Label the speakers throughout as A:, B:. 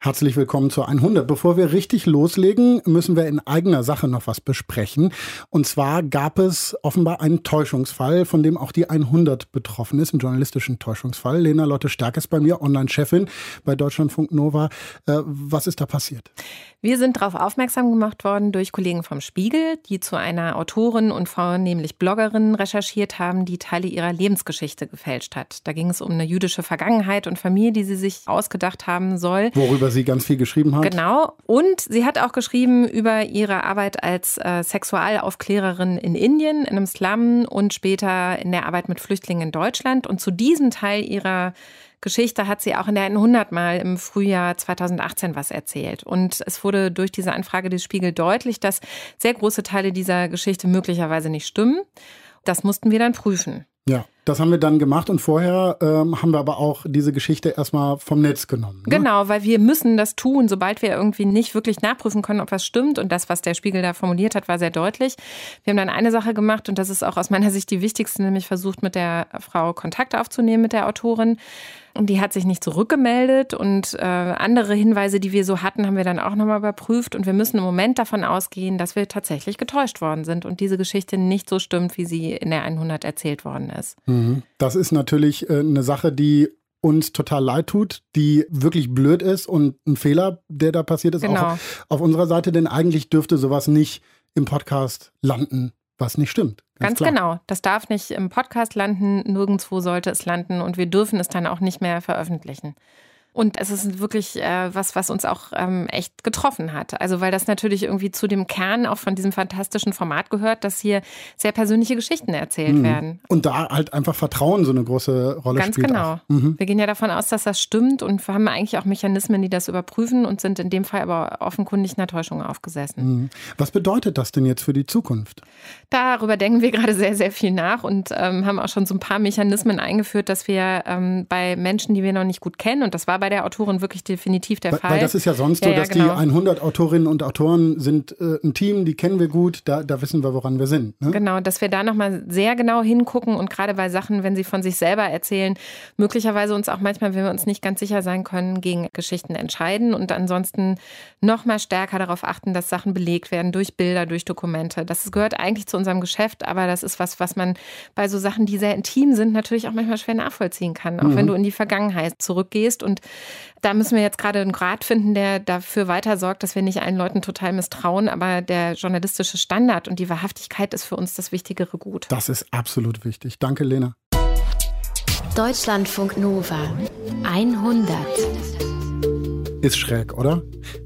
A: Herzlich willkommen zur 100. Bevor wir richtig loslegen, müssen wir in eigener Sache noch was besprechen. Und zwar gab es offenbar einen Täuschungsfall, von dem auch die 100 betroffen ist, einen journalistischen Täuschungsfall. Lena Lotte Stärk ist bei mir, Online-Chefin bei Deutschlandfunk Nova. Äh, was ist da passiert?
B: Wir sind darauf aufmerksam gemacht worden durch Kollegen vom Spiegel, die zu einer Autorin und vornehmlich Bloggerin recherchiert haben, die Teile ihrer Lebensgeschichte gefälscht hat. Da ging es um eine jüdische Vergangenheit und Familie, die sie sich ausgedacht haben soll.
A: Worüber sie ganz viel geschrieben hat.
B: Genau. Und sie hat auch geschrieben über ihre Arbeit als äh, Sexualaufklärerin in Indien, in einem Slum und später in der Arbeit mit Flüchtlingen in Deutschland. Und zu diesem Teil ihrer Geschichte hat sie auch in der 100 Mal im Frühjahr 2018 was erzählt. Und es wurde durch diese Anfrage des Spiegel deutlich, dass sehr große Teile dieser Geschichte möglicherweise nicht stimmen. Das mussten wir dann prüfen.
A: Ja, das haben wir dann gemacht und vorher ähm, haben wir aber auch diese Geschichte erstmal vom Netz genommen.
B: Ne? Genau, weil wir müssen das tun, sobald wir irgendwie nicht wirklich nachprüfen können, ob was stimmt. Und das, was der Spiegel da formuliert hat, war sehr deutlich. Wir haben dann eine Sache gemacht und das ist auch aus meiner Sicht die wichtigste, nämlich versucht, mit der Frau Kontakt aufzunehmen, mit der Autorin. Und die hat sich nicht zurückgemeldet. Und äh, andere Hinweise, die wir so hatten, haben wir dann auch nochmal überprüft. Und wir müssen im Moment davon ausgehen, dass wir tatsächlich getäuscht worden sind und diese Geschichte nicht so stimmt, wie sie in der 100 erzählt worden ist.
A: Mhm. Das ist natürlich äh, eine Sache, die uns total leid tut, die wirklich blöd ist und ein Fehler, der da passiert ist, genau. auch auf unserer Seite, denn eigentlich dürfte sowas nicht im Podcast landen was nicht stimmt.
B: Ganz, Ganz genau. Das darf nicht im Podcast landen, nirgendwo sollte es landen und wir dürfen es dann auch nicht mehr veröffentlichen. Und es ist wirklich äh, was, was uns auch ähm, echt getroffen hat. Also weil das natürlich irgendwie zu dem Kern auch von diesem fantastischen Format gehört, dass hier sehr persönliche Geschichten erzählt mhm. werden.
A: Und da halt einfach Vertrauen so eine große Rolle
B: Ganz
A: spielt.
B: Ganz genau. Mhm. Wir gehen ja davon aus, dass das stimmt und wir haben eigentlich auch Mechanismen, die das überprüfen und sind in dem Fall aber offenkundig einer Täuschung aufgesessen.
A: Mhm. Was bedeutet das denn jetzt für die Zukunft?
B: Darüber denken wir gerade sehr, sehr viel nach und ähm, haben auch schon so ein paar Mechanismen eingeführt, dass wir ähm, bei Menschen, die wir noch nicht gut kennen, und das war bei der Autorin wirklich definitiv der Fall.
A: Weil das ist ja sonst so, ja, ja, dass genau. die 100 Autorinnen und Autoren sind äh, ein Team, die kennen wir gut, da, da wissen wir, woran wir sind.
B: Ne? Genau, dass wir da nochmal sehr genau hingucken und gerade bei Sachen, wenn sie von sich selber erzählen, möglicherweise uns auch manchmal, wenn wir uns nicht ganz sicher sein können, gegen Geschichten entscheiden und ansonsten nochmal stärker darauf achten, dass Sachen belegt werden durch Bilder, durch Dokumente. Das gehört eigentlich zu unserem Geschäft, aber das ist was, was man bei so Sachen, die sehr intim sind, natürlich auch manchmal schwer nachvollziehen kann. Auch mhm. wenn du in die Vergangenheit zurückgehst. Und da müssen wir jetzt gerade einen Grad finden, der dafür weiter sorgt, dass wir nicht allen Leuten total misstrauen. Aber der journalistische Standard und die Wahrhaftigkeit ist für uns das wichtigere Gut.
A: Das ist absolut wichtig. Danke, Lena.
C: Deutschlandfunk Nova 100
A: ist schräg, oder?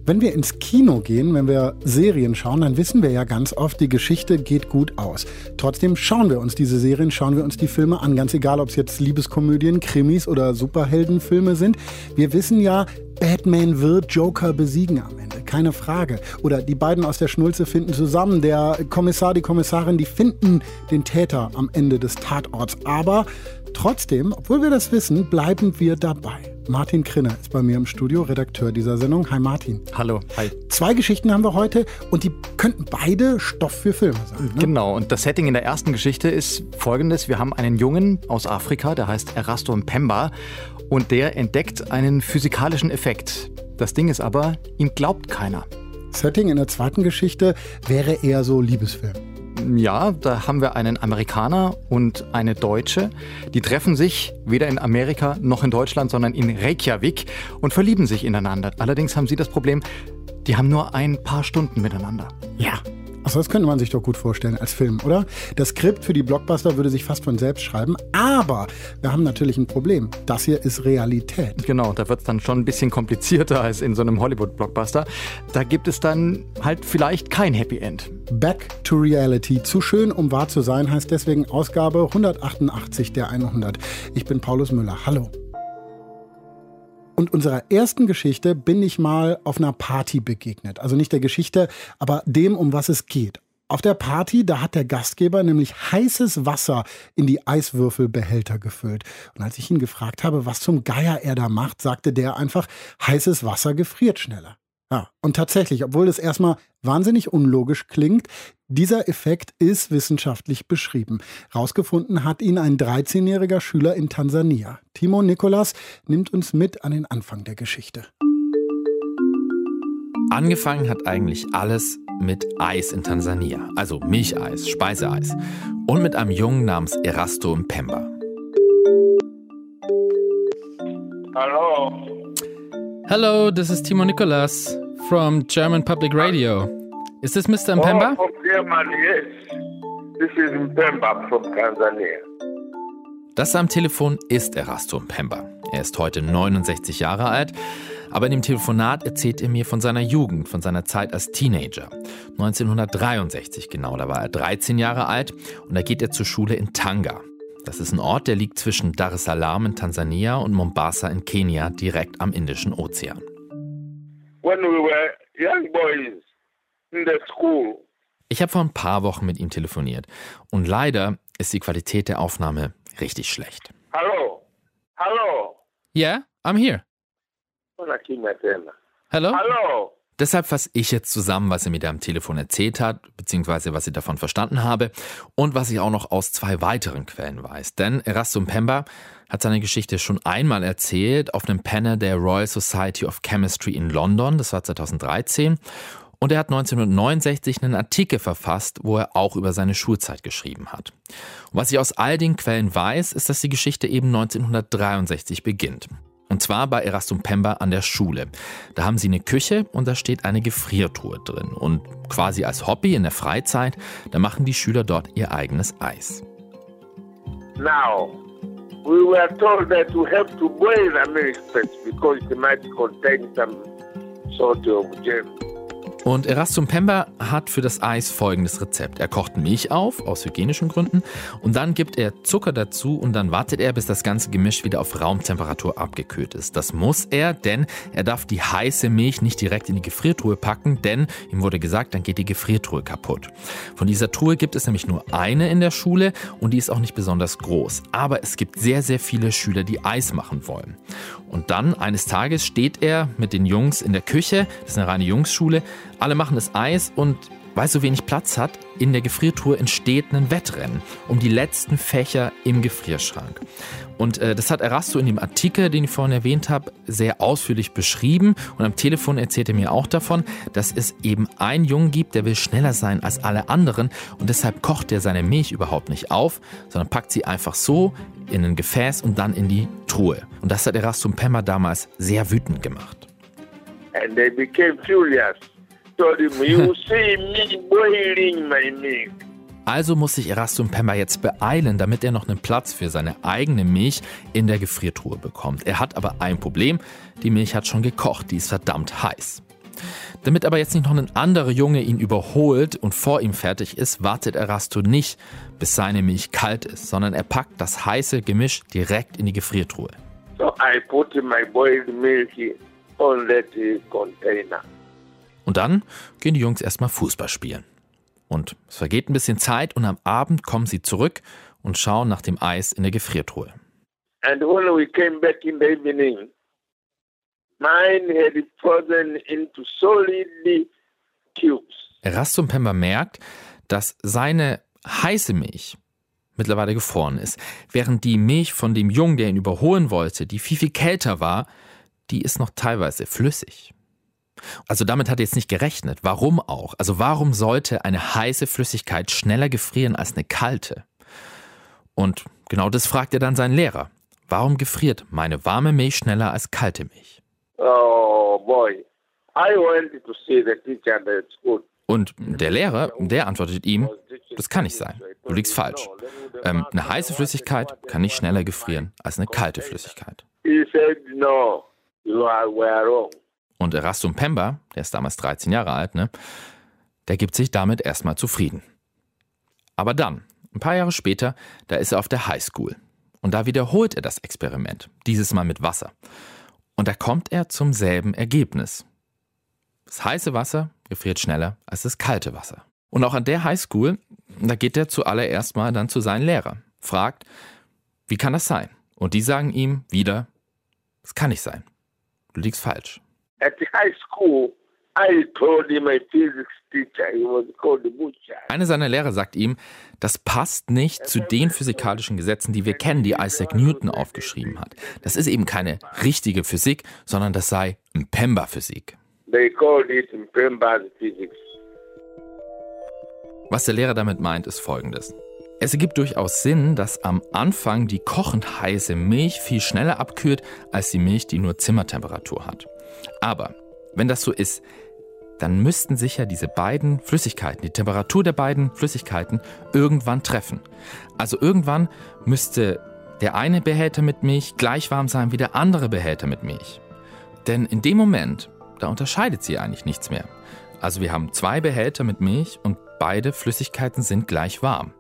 A: Wenn wir ins Kino gehen, wenn wir Serien schauen, dann wissen wir ja ganz oft, die Geschichte geht gut aus. Trotzdem schauen wir uns diese Serien, schauen wir uns die Filme an, ganz egal, ob es jetzt Liebeskomödien, Krimis oder Superheldenfilme sind. Wir wissen ja, Batman wird Joker besiegen am Ende, keine Frage. Oder die beiden aus der Schnulze finden zusammen, der Kommissar, die Kommissarin, die finden den Täter am Ende des Tatorts. Aber trotzdem, obwohl wir das wissen, bleiben wir dabei. Martin Krinner ist bei mir im Studio, Redakteur dieser Sendung. Hi Martin.
D: Hallo, hi.
A: Zwei Geschichten haben wir heute und die könnten beide Stoff für Filme sein. Ne?
D: Genau, und das Setting in der ersten Geschichte ist folgendes. Wir haben einen Jungen aus Afrika, der heißt Erasto Pemba und der entdeckt einen physikalischen Effekt. Das Ding ist aber, ihm glaubt keiner.
A: Setting in der zweiten Geschichte wäre eher so Liebesfilm.
D: Ja, da haben wir einen Amerikaner und eine Deutsche. Die treffen sich weder in Amerika noch in Deutschland, sondern in Reykjavik und verlieben sich ineinander. Allerdings haben sie das Problem, die haben nur ein paar Stunden miteinander.
A: Ja, also das könnte man sich doch gut vorstellen als Film, oder? Das Skript für die Blockbuster würde sich fast von selbst schreiben, aber wir haben natürlich ein Problem. Das hier ist Realität.
D: Genau, da wird es dann schon ein bisschen komplizierter als in so einem Hollywood-Blockbuster. Da gibt es dann halt vielleicht kein Happy End.
A: Back to Reality. Zu schön, um wahr zu sein, heißt deswegen Ausgabe 188 der 100. Ich bin Paulus Müller. Hallo. Und unserer ersten Geschichte bin ich mal auf einer Party begegnet. Also nicht der Geschichte, aber dem, um was es geht. Auf der Party, da hat der Gastgeber nämlich heißes Wasser in die Eiswürfelbehälter gefüllt. Und als ich ihn gefragt habe, was zum Geier er da macht, sagte der einfach, heißes Wasser gefriert schneller. Ja, und tatsächlich, obwohl das erstmal wahnsinnig unlogisch klingt, dieser Effekt ist wissenschaftlich beschrieben. Rausgefunden hat ihn ein 13-jähriger Schüler in Tansania. Timo Nikolas nimmt uns mit an den Anfang der Geschichte.
E: Angefangen hat eigentlich alles mit Eis in Tansania, also Milcheis, Speiseeis und mit einem Jungen namens Erasto Mpemba.
F: Hello.
G: Hello, this is Timo Nicolas from German Public Radio. Is this Mr. Mpemba?
F: Oh, from Germany, yes. This is Mpemba from Tanzania.
E: Das am Telefon ist Erasto Mpemba. Er ist heute 69 Jahre alt, aber in dem Telefonat erzählt er mir von seiner Jugend, von seiner Zeit als Teenager. 1963 genau, da war er 13 Jahre alt und da geht er zur Schule in Tanga. Das ist ein Ort, der liegt zwischen Dar es Salaam in Tansania und Mombasa in Kenia, direkt am Indischen Ozean.
F: When we were young boys in the school,
E: Ich habe vor ein paar Wochen mit ihm telefoniert und leider ist die Qualität der Aufnahme richtig schlecht.
F: hello, hello,
G: Yeah, I'm here. Hello?
F: Hello.
E: Deshalb fasse ich jetzt zusammen, was er mir da am Telefon erzählt hat, beziehungsweise was ich davon verstanden habe und was ich auch noch aus zwei weiteren Quellen weiß. Denn Erastum Pemba hat seine Geschichte schon einmal erzählt auf einem Panel der Royal Society of Chemistry in London, das war 2013. Und er hat 1969 einen Artikel verfasst, wo er auch über seine Schulzeit geschrieben hat. Und was ich aus all den Quellen weiß, ist, dass die Geschichte eben 1963 beginnt. Und zwar bei Erastum Pemba an der Schule. Da haben sie eine Küche und da steht eine Gefriertruhe drin. Und quasi als Hobby in der Freizeit, da machen die Schüler dort ihr eigenes Eis.
F: Now, we were told that we have to boil the milk first because it might contain some sort of germ.
E: Und Erastum Pemba hat für das Eis folgendes Rezept. Er kocht Milch auf, aus hygienischen Gründen, und dann gibt er Zucker dazu und dann wartet er, bis das ganze Gemisch wieder auf Raumtemperatur abgekühlt ist. Das muss er, denn er darf die heiße Milch nicht direkt in die Gefriertruhe packen, denn ihm wurde gesagt, dann geht die Gefriertruhe kaputt. Von dieser Truhe gibt es nämlich nur eine in der Schule und die ist auch nicht besonders groß. Aber es gibt sehr, sehr viele Schüler, die Eis machen wollen. Und dann eines Tages steht er mit den Jungs in der Küche, das ist eine reine Jungsschule, alle machen das Eis und weil so wenig Platz hat, in der Gefriertruhe entsteht ein Wettrennen um die letzten Fächer im Gefrierschrank. Und äh, das hat Erasto in dem Artikel, den ich vorhin erwähnt habe, sehr ausführlich beschrieben. Und am Telefon erzählt er mir auch davon, dass es eben einen Jungen gibt, der will schneller sein als alle anderen. Und deshalb kocht er seine Milch überhaupt nicht auf, sondern packt sie einfach so in ein Gefäß und dann in die Truhe. Und das hat Erastum Pemmer damals sehr wütend gemacht.
F: And they became furious.
E: Also muss sich Erastum Pember jetzt beeilen, damit er noch einen Platz für seine eigene Milch in der Gefriertruhe bekommt. Er hat aber ein Problem, die Milch hat schon gekocht, die ist verdammt heiß. Damit aber jetzt nicht noch ein anderer Junge ihn überholt und vor ihm fertig ist, wartet Erasto nicht, bis seine Milch kalt ist, sondern er packt das heiße Gemisch direkt in die Gefriertruhe.
F: So I put my boiled milk on that container.
E: Und dann gehen die Jungs erstmal Fußball spielen. Und es vergeht ein bisschen Zeit und am Abend kommen sie zurück und schauen nach dem Eis in der Gefriertruhe.
F: And when we came back in the evening, mine had frozen into solid cubes.
E: Erastum Pember merkt, dass seine heiße Milch mittlerweile gefroren ist, während die Milch von dem Jungen, der ihn überholen wollte, die viel, viel kälter war, die ist noch teilweise flüssig. Also damit hat er jetzt nicht gerechnet. Warum auch? Also warum sollte eine heiße Flüssigkeit schneller gefrieren als eine kalte? Und genau das fragt er dann seinen Lehrer. Warum gefriert meine warme Milch schneller als kalte Milch?
F: Oh boy. I went to see the teacher at school.
E: Und der Lehrer, der antwortet ihm, das kann nicht sein. Du liegst falsch. Ähm, eine heiße Flüssigkeit kann nicht schneller gefrieren als eine kalte Flüssigkeit.
F: He said, no, you are wrong.
E: Und Erastum Pemba, der ist damals 13 Jahre alt, ne, der gibt sich damit erstmal zufrieden. Aber dann, ein paar Jahre später, da ist er auf der Highschool. Und da wiederholt er das Experiment, dieses Mal mit Wasser. Und da kommt er zum selben Ergebnis. Das heiße Wasser gefriert schneller als das kalte Wasser. Und auch an der Highschool, da geht er zuallererst mal dann zu seinen Lehrern, fragt, wie kann das sein? Und die sagen ihm wieder, es kann nicht sein. Du liegst falsch.
F: At high school, I told my physics teacher, he was called Butcher.
E: Einer seiner Lehrer sagt ihm, das passt nicht zu den physikalischen Gesetzen, die wir kennen, die Isaac Newton aufgeschrieben hat. Das ist eben keine richtige Physik, sondern das sei Mpemba-Physik.
F: They called it Mpemba's physics.
E: Was der Lehrer damit meint, ist folgendes. Es ergibt durchaus Sinn, dass am Anfang die kochend heiße Milch viel schneller abkühlt als die Milch, die nur Zimmertemperatur hat. Aber wenn das so ist, dann müssten sich ja diese beiden Flüssigkeiten, die Temperatur der beiden Flüssigkeiten irgendwann treffen. Also irgendwann müsste der eine Behälter mit Milch gleich warm sein wie der andere Behälter mit Milch. Denn in dem Moment, da unterscheidet sie eigentlich nichts mehr. Also wir haben zwei Behälter mit Milch und beide Flüssigkeiten sind gleich warm.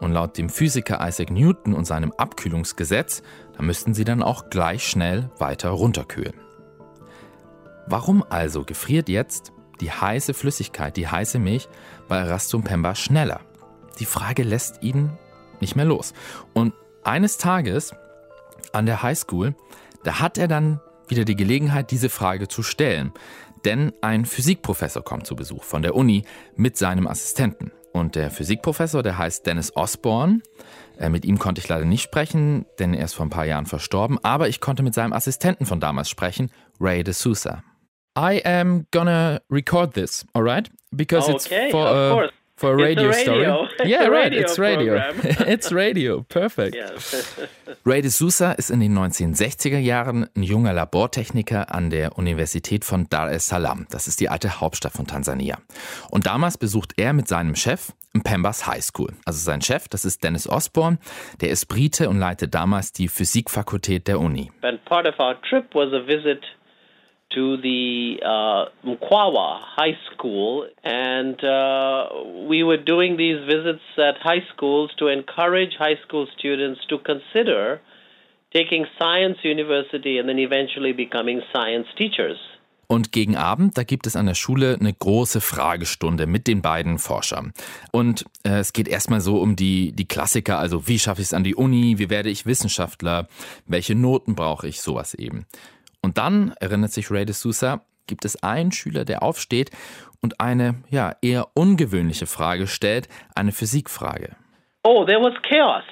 E: Und laut dem Physiker Isaac Newton und seinem Abkühlungsgesetz, da müssten sie dann auch gleich schnell weiter runterkühlen. Warum also gefriert jetzt die heiße Flüssigkeit, die heiße Milch bei Erastum Pemba schneller? Die Frage lässt ihn nicht mehr los. Und eines Tages an der Highschool, da hat er dann wieder die Gelegenheit, diese Frage zu stellen. Denn ein Physikprofessor kommt zu Besuch von der Uni mit seinem Assistenten. Und der Physikprofessor, der heißt Dennis Osborne. Äh, mit ihm konnte ich leider nicht sprechen, denn er ist vor ein paar Jahren verstorben. Aber ich konnte mit seinem Assistenten von damals sprechen, Ray de Sousa. I am gonna record this, alright? Because
H: okay,
E: it's for a,
H: course.
E: for a radio,
H: It's a radio.
E: story. Yeah, right.
H: radio
E: It's radio. it's radio. Perfect.
H: Yes.
E: Ray de Sousa ist in den 1960er Jahren ein junger Labortechniker an der Universität von Dar es Salaam. Das ist die alte Hauptstadt von Tansania. Und damals besucht er mit seinem Chef Pembas High School. Also sein Chef, das ist Dennis Osborne, der ist Brite und leitet damals die Physikfakultät der Uni.
H: and part of our trip was a visit to the uh, Mkwawa High School, and uh, we were doing these visits at high schools to encourage high school students to consider taking science university and then eventually becoming science teachers.
E: Und gegen Abend, da gibt es an der Schule eine große Fragestunde mit den beiden Forschern. Und äh, es geht erstmal so um die, die Klassiker, also wie schaffe ich es an die Uni, wie werde ich Wissenschaftler, welche Noten brauche ich, sowas eben. Und dann, erinnert sich Ray de Sousa, gibt es einen Schüler, der aufsteht und eine ja, eher ungewöhnliche Frage stellt, eine Physikfrage.
H: Oh, there was chaos.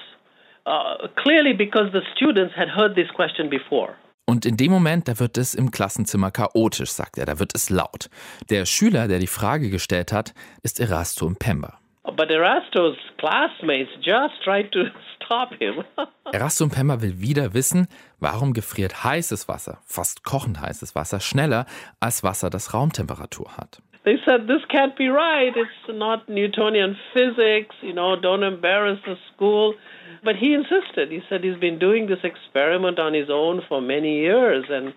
H: Uh, clearly, because the students had heard this question before.
E: Und in dem Moment, da wird es im Klassenzimmer chaotisch, sagt er, da wird es laut. Der Schüler, der die Frage gestellt hat, ist Erasto Pemba.
H: But Erasto's classmates just tried to stop him.
E: Erasto Pemba will wieder wissen, warum gefriert heißes Wasser, fast kochend heißes Wasser, schneller als Wasser, das Raumtemperatur hat.
H: they said, This can't be right. It's not Newtonian physics. You know, don't embarrass the school. But he insisted. He said he's been doing this experiment on his own for many years. And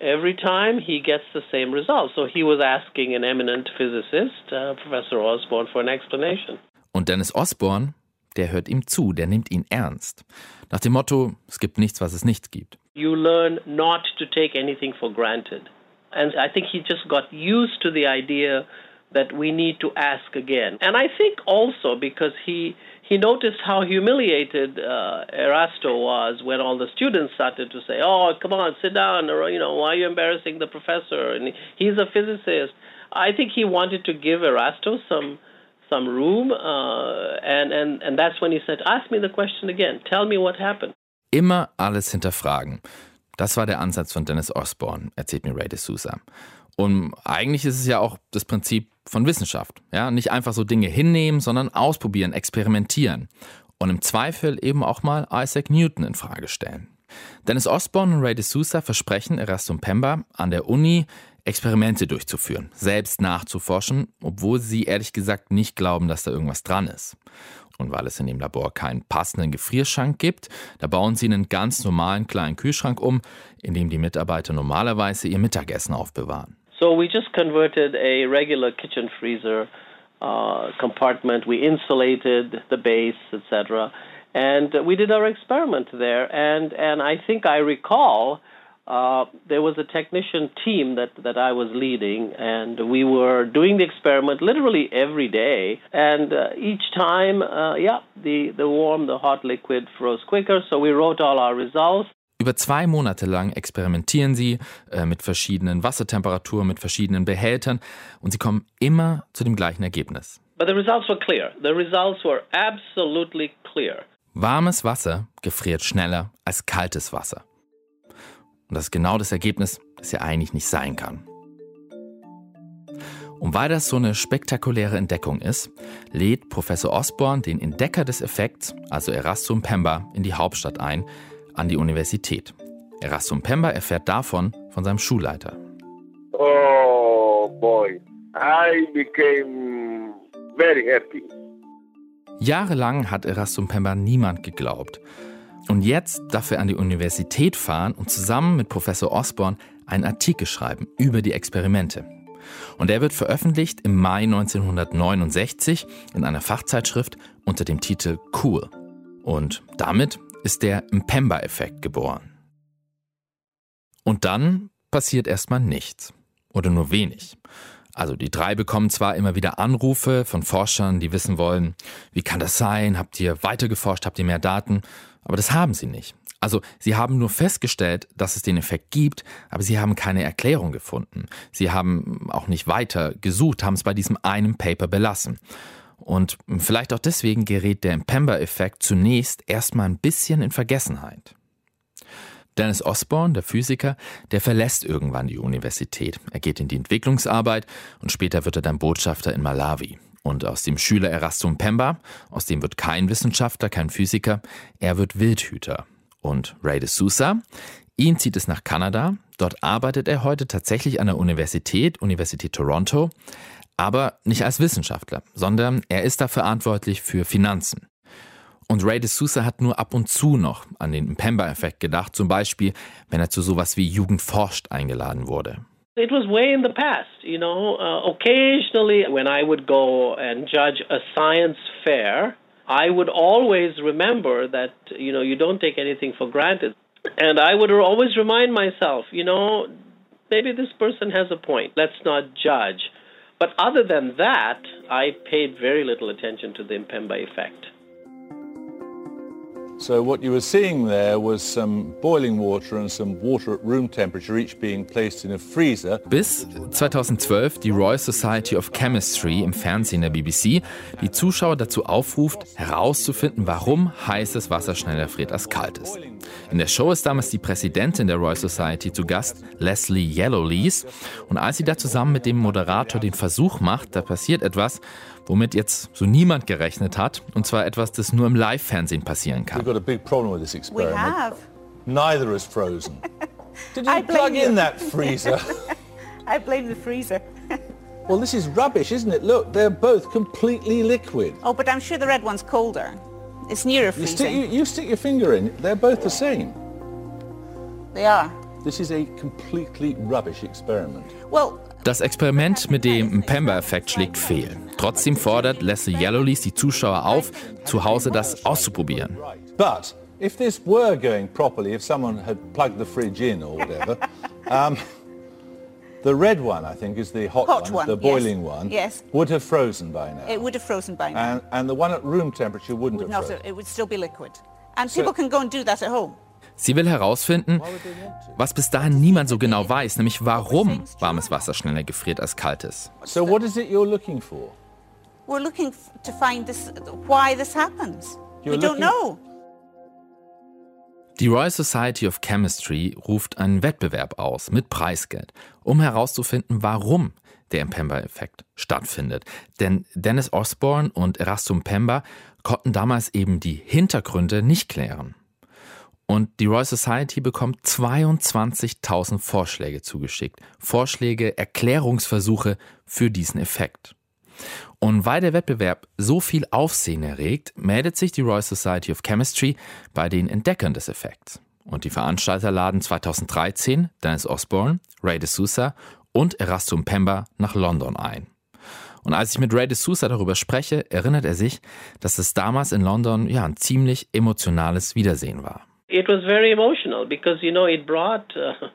H: every time he gets the same result. So he was asking an eminent physicist, uh, Professor Osborne, for an explanation.
E: Und Dennis Osborne, der hört ihm zu, der nimmt ihn ernst. Nach dem Motto, es gibt nichts, was es nicht gibt.
H: you learn not to take anything for granted. And I think he just got used to the idea that we need to ask again. And I think also because he he noticed how humiliated uh, Erasto was when all the students started to say, "Oh, come on, sit down," or you know, "Why are you embarrassing the professor?" And he's a physicist. I think he wanted to give Erasto some some room, uh, and and and that's when he said, "Ask me the question again. Tell me what happened."
E: Immer alles hinterfragen. Das war der Ansatz von Dennis Osborne, erzählt mir Ray de Sousa. Und eigentlich ist es ja auch das Prinzip von Wissenschaft. Ja? Nicht einfach so Dinge hinnehmen, sondern ausprobieren, experimentieren. Und im Zweifel eben auch mal Isaac Newton in Frage stellen. Dennis Osborne und Ray de Sousa versprechen Erastum Pemba an der Uni Experimente durchzuführen, selbst nachzuforschen, obwohl sie ehrlich gesagt nicht glauben, dass da irgendwas dran ist. Und weil es in dem Labor keinen passenden Gefrierschrank gibt, da bauen sie einen ganz normalen kleinen Kühlschrank um, in dem die Mitarbeiter normalerweise ihr Mittagessen aufbewahren.
H: So we just converted a regular kitchen freezer uh, compartment. We insulated the base, etc., and we did our experiment there. And and I think I recall uh, there was a technician team that that I was leading, and we were doing the experiment literally every day. And uh, each time, uh, yeah, the the warm, the hot liquid froze quicker. So we wrote all our results.
E: Über zwei Monate lang experimentieren sie äh, mit verschiedenen Wassertemperaturen, mit verschiedenen Behältern und sie kommen immer zu dem gleichen Ergebnis.
H: But the results were clear. The results were absolutely clear.
E: Warmes Wasser gefriert schneller als kaltes Wasser. Und das ist genau das Ergebnis, das ja eigentlich nicht sein kann. Und weil das so eine spektakuläre Entdeckung ist, lädt Professor Osborne den Entdecker des Effekts, also Erastum Pemba, in die Hauptstadt ein, an die Universität. Erastum Pemba erfährt davon von seinem Schulleiter.
F: Oh boy, I became very happy.
E: Jahrelang hat Erastum Pemba niemand geglaubt. Und jetzt darf er an die Universität fahren und zusammen mit Professor Osborne einen Artikel schreiben über die Experimente. Und er wird veröffentlicht im Mai 1969 in einer Fachzeitschrift unter dem Titel Cool. Und damit ist der Mpemba-Effekt geboren. Und dann passiert erstmal nichts. Oder nur wenig. Also die drei bekommen zwar immer wieder Anrufe von Forschern, die wissen wollen, wie kann das sein? Habt ihr weiter geforscht? Habt ihr mehr Daten? Aber das haben sie nicht. Also sie haben nur festgestellt, dass es den Effekt gibt, aber sie haben keine Erklärung gefunden. Sie haben auch nicht weiter gesucht, haben es bei diesem einen Paper belassen. Und vielleicht auch deswegen gerät der Impemba-Effekt zunächst erstmal ein bisschen in Vergessenheit. Dennis Osborne, der Physiker, der verlässt irgendwann die Universität. Er geht in die Entwicklungsarbeit und später wird er dann Botschafter in Malawi. Und aus dem Schüler Erastum Pemba, aus dem wird kein Wissenschaftler, kein Physiker, er wird Wildhüter. Und Ray de Sousa, ihn zieht es nach Kanada. Dort arbeitet er heute tatsächlich an der Universität, Universität Toronto, aber nicht als Wissenschaftler, sondern er ist da verantwortlich für Finanzen. Und Ray de Sousa hat nur ab und zu noch an den Pemba-Effekt gedacht, zum Beispiel, wenn er zu sowas wie Jugend forscht eingeladen wurde.
H: It was way in the past, you know. Uh, occasionally, when I would go and judge a science fair, I would always remember that, you know, you don't take anything for granted. And I would always remind myself, you know, maybe this person has a point. Let's not judge. But other than that, I paid very little attention to the Mpemba effect.
I: So what you were seeing there was some boiling water and some water at room temperature each being placed in a freezer.
E: Bis 2012 die Royal Society of Chemistry im Fernsehen der BBC die Zuschauer dazu aufruft, herauszufinden, warum heißes Wasser schneller friert als kaltes. In der Show ist damals die Präsidentin der Royal Society zu Gast, Leslie Yellowlees. Und als sie da zusammen mit dem Moderator den Versuch macht, da passiert etwas, womit jetzt so niemand gerechnet hat. Und zwar etwas, das nur im Live-Fernsehen passieren kann.
I: We've got a big problem with this
J: We
I: experiment.
J: have.
I: Neither is frozen. Did you plug in
J: you.
I: that freezer?
J: I blame the freezer.
I: well, this is rubbish, isn't it? Look, they're both completely liquid.
J: Oh, but I'm sure the red one's colder. It's nearer
I: You stick, you,
J: freezing.
I: you stick your finger in, they're both the same.
J: They are.
I: This is a completely rubbish experiment.
J: Well,
E: Das Experiment mit dem Mpemba-Effekt schlägt fehl. Trotzdem fordert Leslie Yellowlees die Zuschauer auf, zu Hause das auszuprobieren.
I: But if this were going properly, if someone had plugged the fridge in or whatever, um, the red one, I think, is the hot,
J: Hot
I: one,
J: one,
I: the
J: yes.
I: boiling one,
J: Yes.
I: would have frozen by now.
J: it would have frozen by now.
I: and, and the one at room temperature wouldn't
J: Would
I: have
J: not,
I: frozen.
J: it would still be liquid. And
I: So-
J: people can go and do that at home.
E: Sie will herausfinden, was bis dahin niemand so genau weiß, nämlich warum warmes Wasser schneller gefriert als kaltes.
I: So what is it you're looking for?
J: We're looking to find this, why this happens. We don't know.
E: Die Royal Society of Chemistry ruft einen Wettbewerb aus mit Preisgeld, um herauszufinden, warum der Mpemba-Effekt stattfindet. Denn Dennis Osborne und Erastum Pemba konnten damals eben die Hintergründe nicht klären. Und die Royal Society bekommt 22.000 Vorschläge zugeschickt. Vorschläge, Erklärungsversuche für diesen Effekt. Und weil der Wettbewerb so viel Aufsehen erregt, meldet sich die Royal Society of Chemistry bei den Entdeckern des Effekts. Und die Veranstalter laden 2013 Dennis Osborne, Ray de Sousa und Erastum Pemba nach London ein. Und als ich mit Ray de Sousa darüber spreche, erinnert er sich, dass es damals in London ja ein ziemlich emotionales Wiedersehen war.
H: It was very emotional because, you know, it brought uh,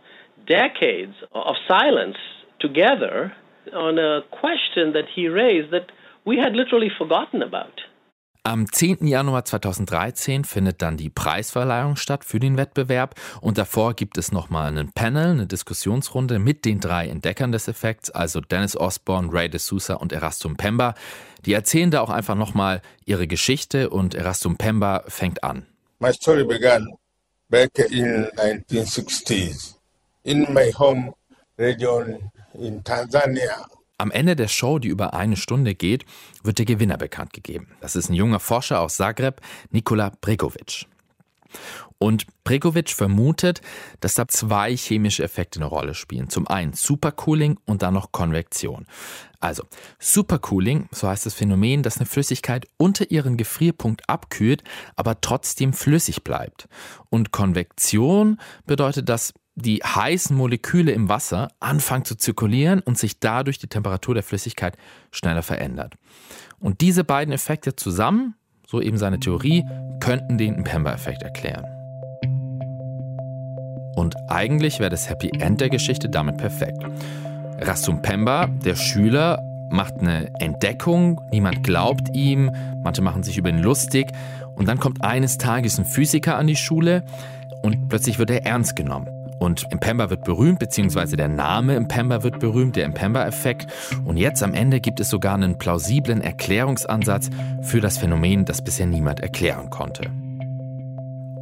H: decades of silence together on a question that he raised that we had literally forgotten about.
E: Am 10. Januar 2013 findet dann die Preisverleihung statt für den Wettbewerb und davor gibt es nochmal einen Panel, eine Diskussionsrunde mit den drei Entdeckern des Effekts, also Dennis Osborne, Ray de Sousa und Erastum Pemba. Die erzählen da auch einfach nochmal ihre Geschichte und Erastum Pemba fängt an.
F: My story began back in 1960s in my home region in Tanzania.
E: Am Ende der Show, die über eine Stunde geht, wird der Gewinner bekannt gegeben. Das ist ein junger Forscher aus Zagreb, Nikola Bregovic. Und Bregovic vermutet, dass da zwei chemische Effekte eine Rolle spielen. Zum einen Supercooling und dann noch Konvektion. Also, Supercooling, so heißt das Phänomen, dass eine Flüssigkeit unter ihren Gefrierpunkt abkühlt, aber trotzdem flüssig bleibt. Und Konvektion bedeutet, dass die heißen Moleküle im Wasser anfangen zu zirkulieren und sich dadurch die Temperatur der Flüssigkeit schneller verändert. Und diese beiden Effekte zusammen, so eben seine Theorie, könnten den Mpemba-Effekt erklären. Und eigentlich wäre das Happy End der Geschichte damit perfekt. Rastum Pemba, der Schüler, macht eine Entdeckung, niemand glaubt ihm, manche machen sich über ihn lustig und dann kommt eines Tages ein Physiker an die Schule und plötzlich wird er ernst genommen. Und Impemba wird berühmt, beziehungsweise der Name Impemba wird berühmt, der Impemba-Effekt. Und jetzt am Ende gibt es sogar einen plausiblen Erklärungsansatz für das Phänomen, das bisher niemand erklären konnte.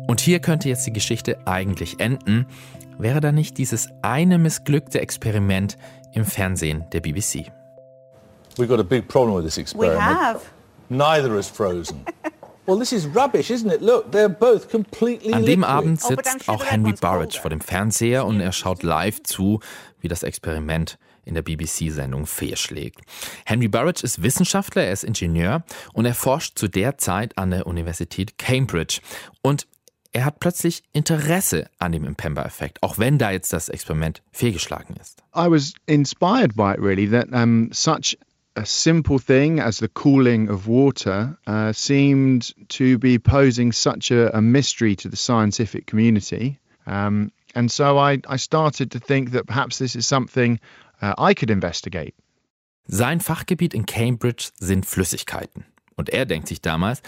E: Und hier könnte jetzt die Geschichte eigentlich enden, wäre da nicht dieses eine missglückte Experiment im Fernsehen der BBC.
I: We've got a big problem with this experiment.
J: We have.
I: Neither is frozen. well, this is rubbish, isn't it? Look, they're both completely
E: An dem. Abend
J: Oh,
E: sitzt auch Henry Burridge vor dem Fernseher und er schaut live zu, wie das Experiment in der BBC-Sendung fehlschlägt. Henry Burridge ist Wissenschaftler, er ist Ingenieur und er forscht zu der Zeit an der Universität Cambridge. Und er hat plötzlich Interesse an dem Impemba-Effekt, auch wenn da jetzt das Experiment fehlgeschlagen ist.
K: I was inspired by it really that um, such a simple thing as the cooling of water uh, seemed to be posing such a, a mystery to the scientific community. Um, and so I, I started to think that perhaps this is something uh, I could investigate.
E: Sein Fachgebiet in Cambridge sind Flüssigkeiten. Und er denkt sich damals,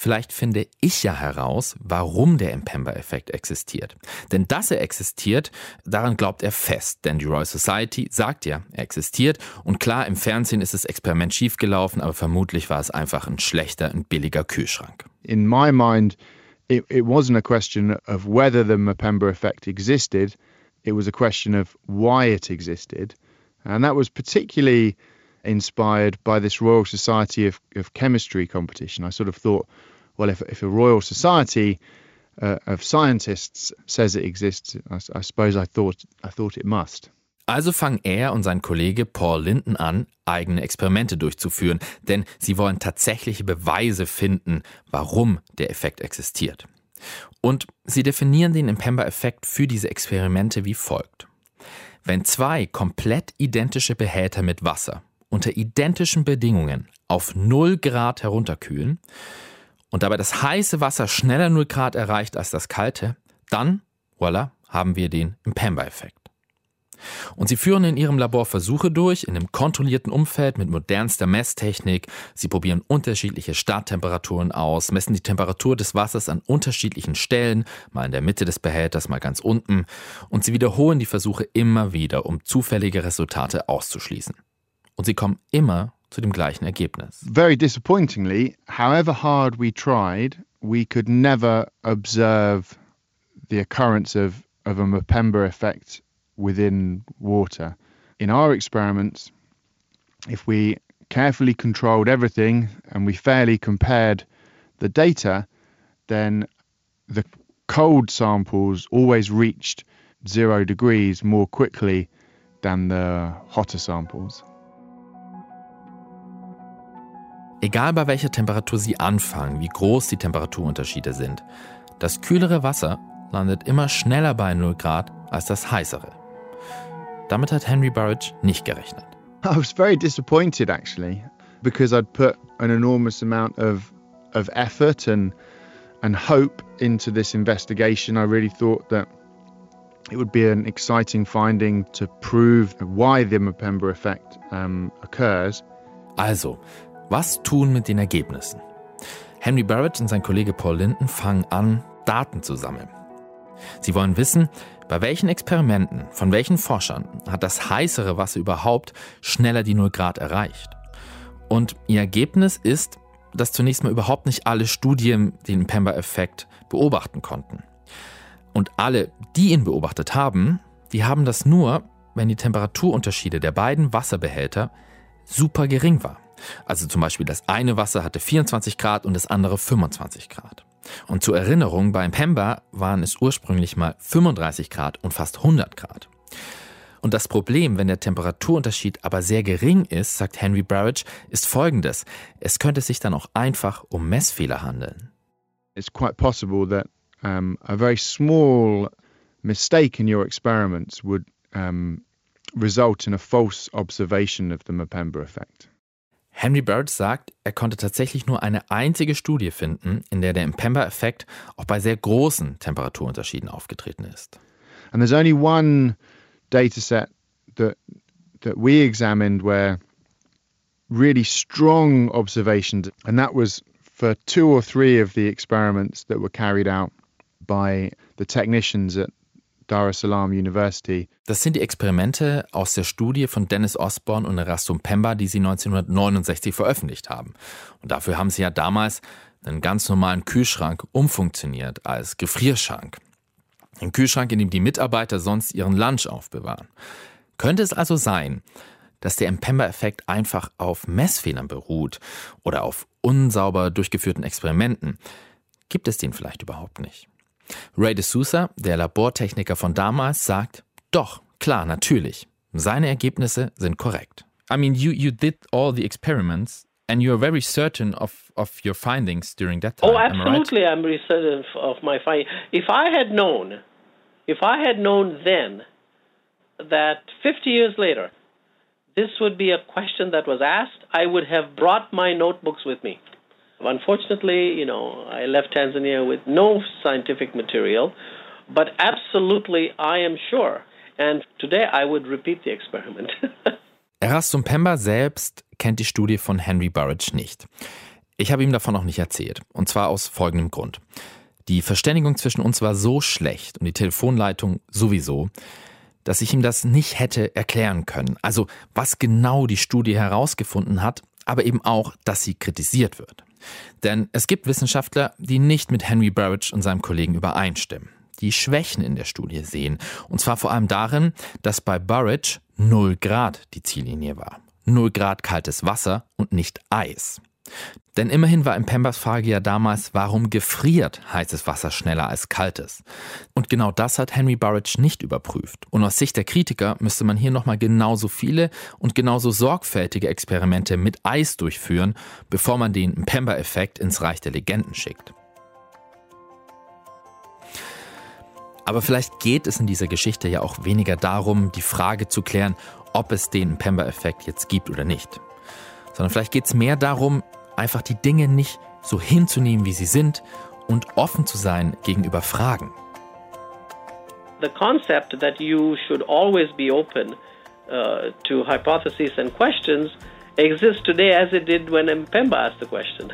E: vielleicht finde ich ja heraus, warum der Impemba-Effekt existiert. Denn dass er existiert, daran glaubt er fest. Denn die Royal Society sagt ja, er existiert. Und klar, im Fernsehen ist das Experiment schiefgelaufen, aber vermutlich war es einfach ein schlechter, ein billiger Kühlschrank.
K: In my mind, it, it wasn't a question of whether the Mpemba effect existed, it was a question of why it existed. And that was particularly inspired by this Royal Society of, of Chemistry competition. I sort of thought, well, if, if a Royal Society uh, of scientists says it exists, I, I suppose I thought, I thought it must.
E: Also fangen er und sein Kollege Paul Linden an, eigene Experimente durchzuführen, denn sie wollen tatsächliche Beweise finden, warum der Effekt existiert. Und sie definieren den Impemba-Effekt für diese Experimente wie folgt. Wenn zwei komplett identische Behälter mit Wasser unter identischen Bedingungen auf 0 Grad herunterkühlen und dabei das heiße Wasser schneller 0 Grad erreicht als das kalte, dann, voilà, haben wir den Impemba-Effekt. Und sie führen in ihrem Labor Versuche durch, in einem kontrollierten Umfeld mit modernster Messtechnik. Sie probieren unterschiedliche Starttemperaturen aus, messen die Temperatur des Wassers an unterschiedlichen Stellen, mal in der Mitte des Behälters, mal ganz unten. Und sie wiederholen die Versuche immer wieder, um zufällige Resultate auszuschließen. Und sie kommen immer zu dem gleichen Ergebnis.
K: Very disappointingly, however hard we tried, we could never observe the occurrence of, of a Mpemba effect within water. In our experiments, if we carefully controlled everything and we fairly compared the data, then the cold samples always reached zero degrees more quickly than the hotter samples.
E: Egal bei welcher Temperatur Sie anfangen, wie groß die Temperaturunterschiede sind, das kühlere Wasser landet immer schneller bei 0 Grad als das heißere. Damit hat Henry Burridge nicht gerechnet.
K: I was very disappointed actually because I'd put an enormous amount of of effort and and hope into this investigation. I really thought that it would be an exciting finding to prove why the Mpemba effect um, occurs.
E: Also, was tun mit den Ergebnissen? Henry Burridge und sein Kollege Paul Linden fangen an, Daten zu sammeln. Sie wollen wissen, bei welchen Experimenten, von welchen Forschern hat das heißere Wasser überhaupt schneller die 0 Grad erreicht. Und ihr Ergebnis ist, dass zunächst mal überhaupt nicht alle Studien den Pemba-Effekt beobachten konnten. Und alle, die ihn beobachtet haben, die haben das nur, wenn die Temperaturunterschiede der beiden Wasserbehälter super gering war. Also zum Beispiel das eine Wasser hatte 24 Grad und das andere 25 Grad. Und zur Erinnerung, beim Pemba waren es ursprünglich mal 35 Grad und fast 100 Grad. Und das Problem, wenn der Temperaturunterschied aber sehr gering ist, sagt Henry Burrage, ist folgendes. Es könnte sich dann auch einfach um Messfehler handeln.
K: It's quite possible that um, a very small mistake in your experiments would um, result in a false observation of the Mpemba effect.
E: Henry Burrage sagt, er konnte tatsächlich nur eine einzige Studie finden, in der der Mpemba-Effekt auch bei sehr großen Temperaturunterschieden aufgetreten ist.
K: And there's only one data set that that we examined where really strong observations, and that was for two or three of the experiments that were carried out by the technicians at Dar es Salaam University.
E: Das sind die Experimente aus der Studie von Dennis Osborne und Erastum Pemba, die sie 1969 veröffentlicht haben. Und dafür haben sie ja damals einen ganz normalen Kühlschrank umfunktioniert als Gefrierschrank. Ein Kühlschrank, in dem die Mitarbeiter sonst ihren Lunch aufbewahren. Könnte es also sein, dass der Mpemba-Effekt einfach auf Messfehlern beruht oder auf unsauber durchgeführten Experimenten? Gibt es den vielleicht überhaupt nicht? Ray de Sousa, der Labortechniker von damals, sagt, doch, klar, natürlich. Seine Ergebnisse sind korrekt.
G: I mean, you, you did all the experiments and you're very certain of, of your findings during that time.
H: Oh, absolutely, right? I'm very certain of my findings. If I had known, if I had known then that 50 years later, this would be a question that was asked, I would have brought my notebooks with me. Unfortunately, you know, I left Tanzania with no scientific material, but absolutely I am sure. And today I would repeat the experiment.
E: Erastum Pemba selbst kennt die Studie von Henry Burrage nicht. Ich habe ihm davon noch nicht erzählt. Und zwar aus folgendem Grund. Die Verständigung zwischen uns war so schlecht und die Telefonleitung sowieso, dass ich ihm das nicht hätte erklären können. Also was genau die Studie herausgefunden hat, aber eben auch, dass sie kritisiert wird. Denn es gibt Wissenschaftler, die nicht mit Henry Burrage und seinem Kollegen übereinstimmen, die Schwächen in der Studie sehen. Und zwar vor allem darin, dass bei Burrage 0 Grad die Ziellinie war. 0 Grad kaltes Wasser und nicht Eis. Denn immerhin war im Pembas Frage ja damals, warum gefriert heißes Wasser schneller als kaltes? Und genau das hat Henry Burrage nicht überprüft. Und aus Sicht der Kritiker müsste man hier nochmal genauso viele und genauso sorgfältige Experimente mit Eis durchführen, bevor man den Pemba-Effekt ins Reich der Legenden schickt. Aber vielleicht geht es in dieser Geschichte ja auch weniger darum, die Frage zu klären, ob es den Pemba-Effekt jetzt gibt oder nicht. Sondern vielleicht geht es mehr darum, einfach die Dinge nicht so hinzunehmen, wie sie sind und offen zu sein gegenüber Fragen.
H: The concept that you should always be open uh, to hypotheses and questions exists today as it did when Mpemba asked the question.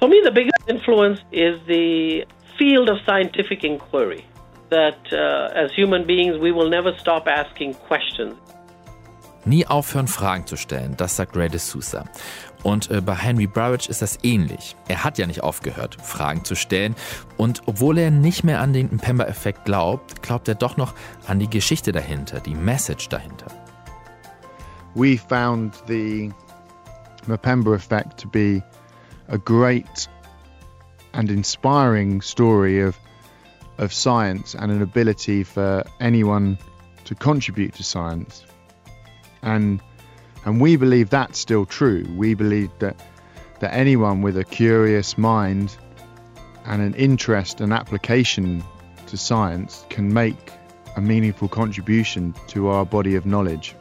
H: For me, the biggest influence is the field of scientific inquiry. That uh, as human beings, we will never stop asking questions.
E: Nie aufhören, Fragen zu stellen, das sagt Ray D'Souza. Und äh, bei Henry Burrage ist das ähnlich. Er hat ja nicht aufgehört, Fragen zu stellen. Und obwohl er nicht mehr an den Mpemba-Effekt glaubt, glaubt er doch noch an die Geschichte dahinter, die Message dahinter.
K: We found the Mpemba effect to be a great and inspiring story of of science and an ability for anyone to contribute to science. And and we believe that's still true. We believe that that anyone with a curious mind and an interest and application to science can make a meaningful contribution to our body of knowledge.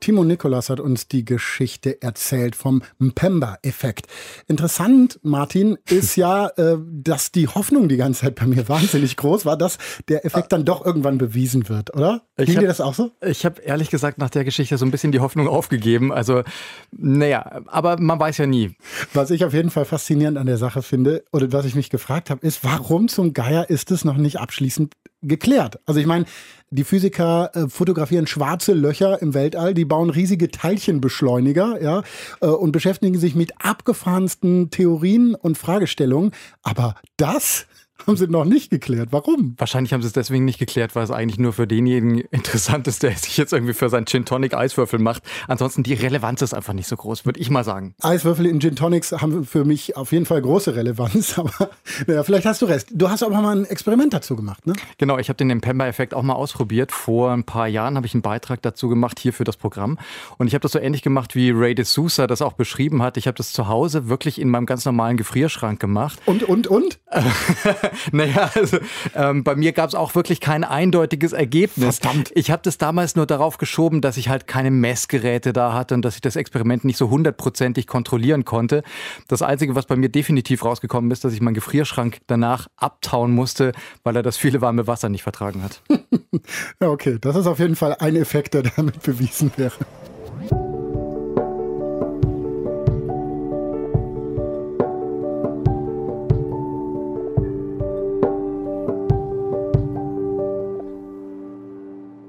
A: Timo Nikolas hat uns die Geschichte erzählt vom Mpemba-Effekt. Interessant, Martin, ist ja, äh, dass die Hoffnung die ganze Zeit bei mir wahnsinnig groß war, dass der Effekt dann doch irgendwann bewiesen wird, oder? Ging dir das auch so?
D: Ich habe ehrlich gesagt nach der Geschichte so ein bisschen die Hoffnung aufgegeben. Also, naja, aber man weiß ja nie.
A: Was ich auf jeden Fall faszinierend an der Sache finde, oder was ich mich gefragt habe, ist, warum zum Geier ist es noch nicht abschließend geklärt. Also ich meine, die Physiker äh, fotografieren schwarze Löcher im Weltall, die bauen riesige Teilchenbeschleuniger, ja, äh, und beschäftigen sich mit abgefahrensten Theorien und Fragestellungen. Aber das haben sie noch nicht geklärt. Warum?
D: Wahrscheinlich haben sie es deswegen nicht geklärt, weil es eigentlich nur für denjenigen interessant ist, der sich jetzt irgendwie für seinen Gin Tonic Eiswürfel macht. Ansonsten die Relevanz ist einfach nicht so groß, würde ich mal sagen.
A: Eiswürfel in Gin Tonics haben für mich auf jeden Fall große Relevanz, aber naja, vielleicht hast du recht. Du hast aber mal ein Experiment dazu gemacht, ne?
D: Genau, ich habe den Impemba-Effekt auch mal ausprobiert. Vor ein paar Jahren habe ich einen Beitrag dazu gemacht hier für das Programm und ich habe das so ähnlich gemacht, wie Ray de Sousa das auch beschrieben hat. Ich habe das zu Hause wirklich in meinem ganz normalen Gefrierschrank gemacht.
A: Und, und, und?
D: naja, also, ähm, bei mir gab es auch wirklich kein eindeutiges Ergebnis.
A: Verdammt.
D: Ich habe das damals nur darauf geschoben, dass ich halt keine Messgeräte da hatte und dass ich das Experiment nicht so hundertprozentig kontrollieren konnte. Das Einzige, was bei mir definitiv rausgekommen ist, dass ich meinen Gefrierschrank danach abtauen musste, weil er das viele warme Wasser nicht vertragen hat.
A: ja, okay, das ist auf jeden Fall ein Effekt, der damit bewiesen wäre.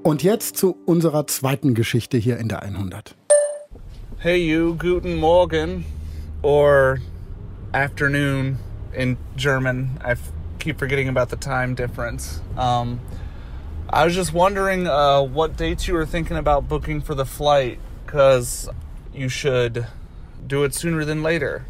A: Und jetzt zu unserer zweiten Geschichte hier in der 100.
L: Hey you, guten Morgen or afternoon in German. I keep forgetting about the time difference. Um, I was just wondering uh, what dates you were thinking about booking for the flight because you should do it sooner than later.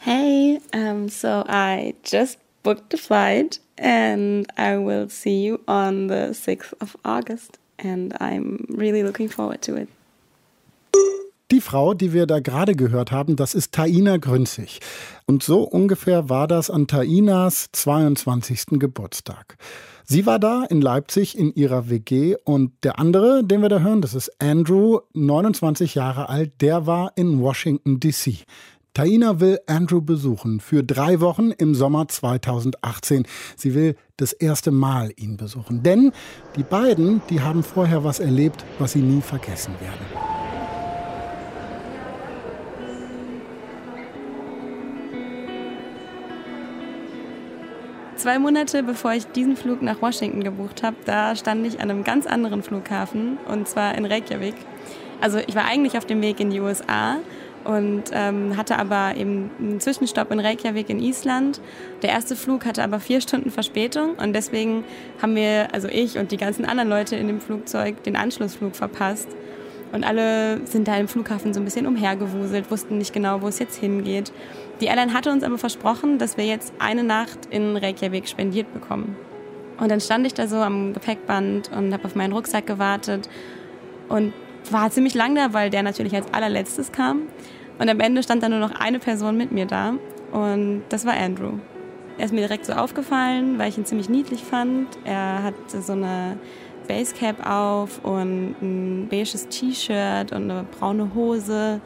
M: Hey, um, so I just booked the flight and I will see you on the 6th of August and I'm really looking forward to it.
A: Die Frau, die wir da gerade gehört haben, das ist Taina Grünzig. Und so ungefähr war das an Tainas 22. Geburtstag. Sie war da in Leipzig in ihrer WG und der andere, den wir da hören, das ist Andrew, 29 Jahre alt, der war in Washington, DC. Taina will Andrew besuchen für drei Wochen im Sommer 2018. Sie will das erste Mal ihn besuchen. Denn die beiden, die haben vorher was erlebt, was sie nie vergessen werden.
M: Zwei Monate bevor ich diesen Flug nach Washington gebucht habe, da stand ich an einem ganz anderen Flughafen und zwar in Reykjavik. Also ich war eigentlich auf dem Weg in die USA und ähm, hatte aber eben einen Zwischenstopp in Reykjavik in Island. Der erste Flug hatte aber vier Stunden Verspätung und deswegen haben wir, also ich und die ganzen anderen Leute in dem Flugzeug, den Anschlussflug verpasst. Und alle sind da im Flughafen so ein bisschen umhergewuselt, wussten nicht genau, wo es jetzt hingeht. Die Airline hatte uns aber versprochen, dass wir jetzt eine Nacht in Reykjavik spendiert bekommen. Und dann stand ich da so am Gepäckband und habe auf meinen Rucksack gewartet und war ziemlich lang da, weil der natürlich als allerletztes kam. Und am Ende stand dann nur noch eine Person mit mir da und das war Andrew. Er ist mir direkt so aufgefallen, weil ich ihn ziemlich niedlich fand. Er hatte so eine Basecap auf und ein beiges T-Shirt und eine braune Hose.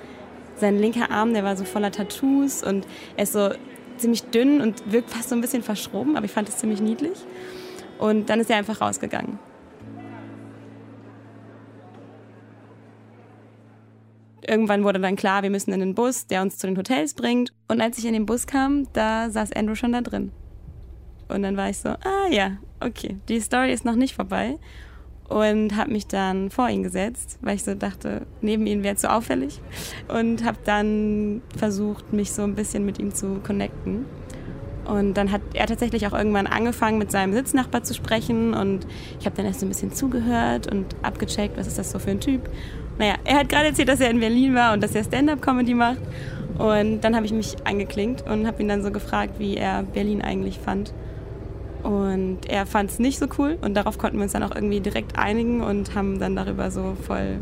M: Sein linker Arm, der war so voller Tattoos und er ist so ziemlich dünn und wirkt fast so ein bisschen verschroben, aber ich fand es ziemlich niedlich. Und dann ist er einfach rausgegangen. Irgendwann wurde dann klar, wir müssen in den Bus, der uns zu den Hotels bringt. Und als ich in den Bus kam, da saß Andrew schon da drin. Und dann war ich so, ah ja, okay, die Story ist noch nicht vorbei und habe mich dann vor ihn gesetzt, weil ich so dachte, neben ihm wäre zu auffällig und habe dann versucht, mich so ein bisschen mit ihm zu connecten. Und dann hat er tatsächlich auch irgendwann angefangen, mit seinem Sitznachbar zu sprechen und ich habe dann erst so ein bisschen zugehört und abgecheckt, was ist das so für ein Typ. Naja, er hat gerade erzählt, dass er in Berlin war und dass er Stand-up-Comedy macht. Und dann habe ich mich angeklinkt und habe ihn dann so gefragt, wie er Berlin eigentlich fand. Und er fand es nicht so cool und darauf konnten wir uns dann auch irgendwie direkt einigen und haben dann darüber so voll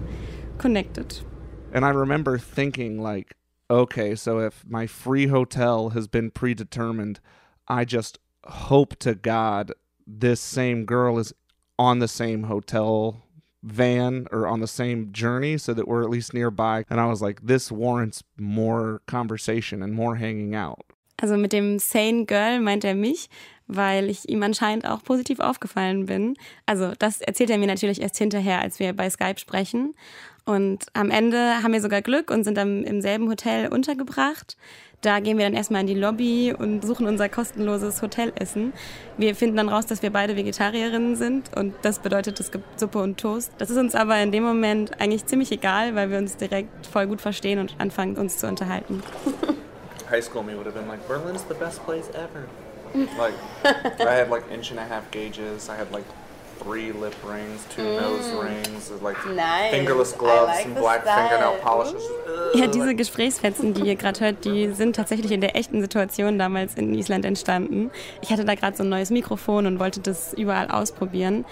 M: connected.
L: And I remember thinking like, okay, so if my free hotel has been predetermined, I just hope to God this same girl is on the same hotel van or on the same journey so that we're at least nearby. And I was like, this warrants more conversation and more hanging out.
M: Also mit dem Sane Girl meint er mich, weil ich ihm anscheinend auch positiv aufgefallen bin. Also das erzählt er mir natürlich erst hinterher, als wir bei Skype sprechen. Und am Ende haben wir sogar Glück und sind dann im selben Hotel untergebracht. Da gehen wir dann erstmal in die Lobby und suchen unser kostenloses Hotelessen. Wir finden dann raus, dass wir beide Vegetarierinnen sind und das bedeutet, es gibt Suppe und Toast. Das ist uns aber in dem Moment eigentlich ziemlich egal, weil wir uns direkt voll gut verstehen und anfangen, uns zu unterhalten.
L: High school me would have been like, Berlin's the best place ever. Like, I had like inch and a half gauges. I had like three lip rings, two
N: Mm.
L: nose rings, like
N: Nice.
L: fingerless gloves
N: like
L: and
N: the
L: black
N: style.
L: fingernail polishes.
M: Ja, diese Gesprächsfetzen, die ihr gerade hört, die sind tatsächlich in der echten Situation damals in Island entstanden. Ich hatte da gerade so ein neues Mikrofon und wollte das überall ausprobieren.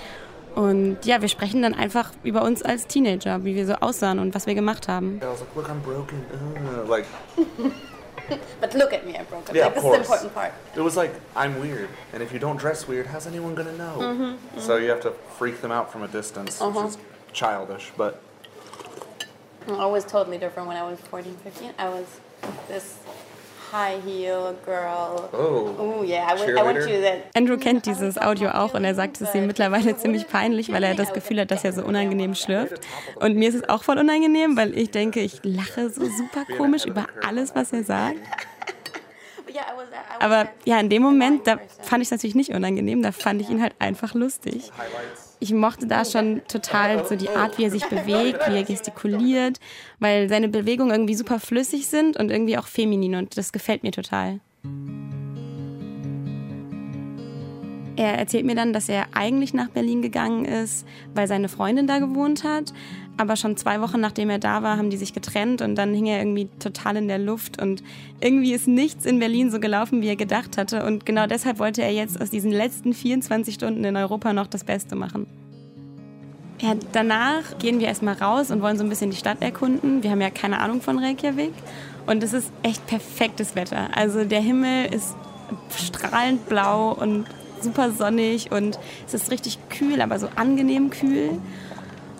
M: Und ja, wir sprechen dann einfach über uns als Teenager, wie wir so aussahen und was wir gemacht haben.
L: I was like, look, I'm broken. Uh, like,
N: But look at me, I broke up.
L: yeah,
N: like,
L: of
N: this is the
L: course.
N: important part.
L: It was like, I'm weird, and if you don't dress weird, how's anyone gonna know?
N: Mhm,
L: So
N: mhm.
L: you have to freak them out from a distance,
N: Uh-huh.
L: which is childish, but
N: I was totally different when I was 14, 15. I was this high heel girl.
L: Oh.
N: Oh, yeah. I went, I went to that.
M: Andrew kennt dieses Audio auch und er sagt, es ist ihm mittlerweile ziemlich peinlich, weil er das Gefühl hat, dass er so unangenehm schlürft. Und mir ist es auch voll unangenehm, weil ich denke, ich lache so super komisch über alles, was er sagt. Aber ja, in dem Moment, da fand ich es natürlich nicht unangenehm, da fand ich ihn halt einfach lustig. Ich mochte da schon total so die Art, wie er sich bewegt, wie er gestikuliert, weil seine Bewegungen irgendwie super flüssig sind und irgendwie auch feminin und das gefällt mir total. Er erzählt mir dann, dass er eigentlich nach Berlin gegangen ist, weil seine Freundin da gewohnt hat. Aber schon zwei Wochen nachdem er da war, haben die sich getrennt und dann hing er irgendwie total in der Luft. Und irgendwie ist nichts in Berlin so gelaufen, wie er gedacht hatte. Und genau deshalb wollte er jetzt aus diesen letzten 24 Stunden in Europa noch das Beste machen. Ja, danach gehen wir erstmal raus und wollen so ein bisschen die Stadt erkunden. Wir haben ja keine Ahnung von Reykjavik. Und es ist echt perfektes Wetter. Also der Himmel ist strahlend blau und super sonnig und es ist richtig kühl, aber so angenehm kühl.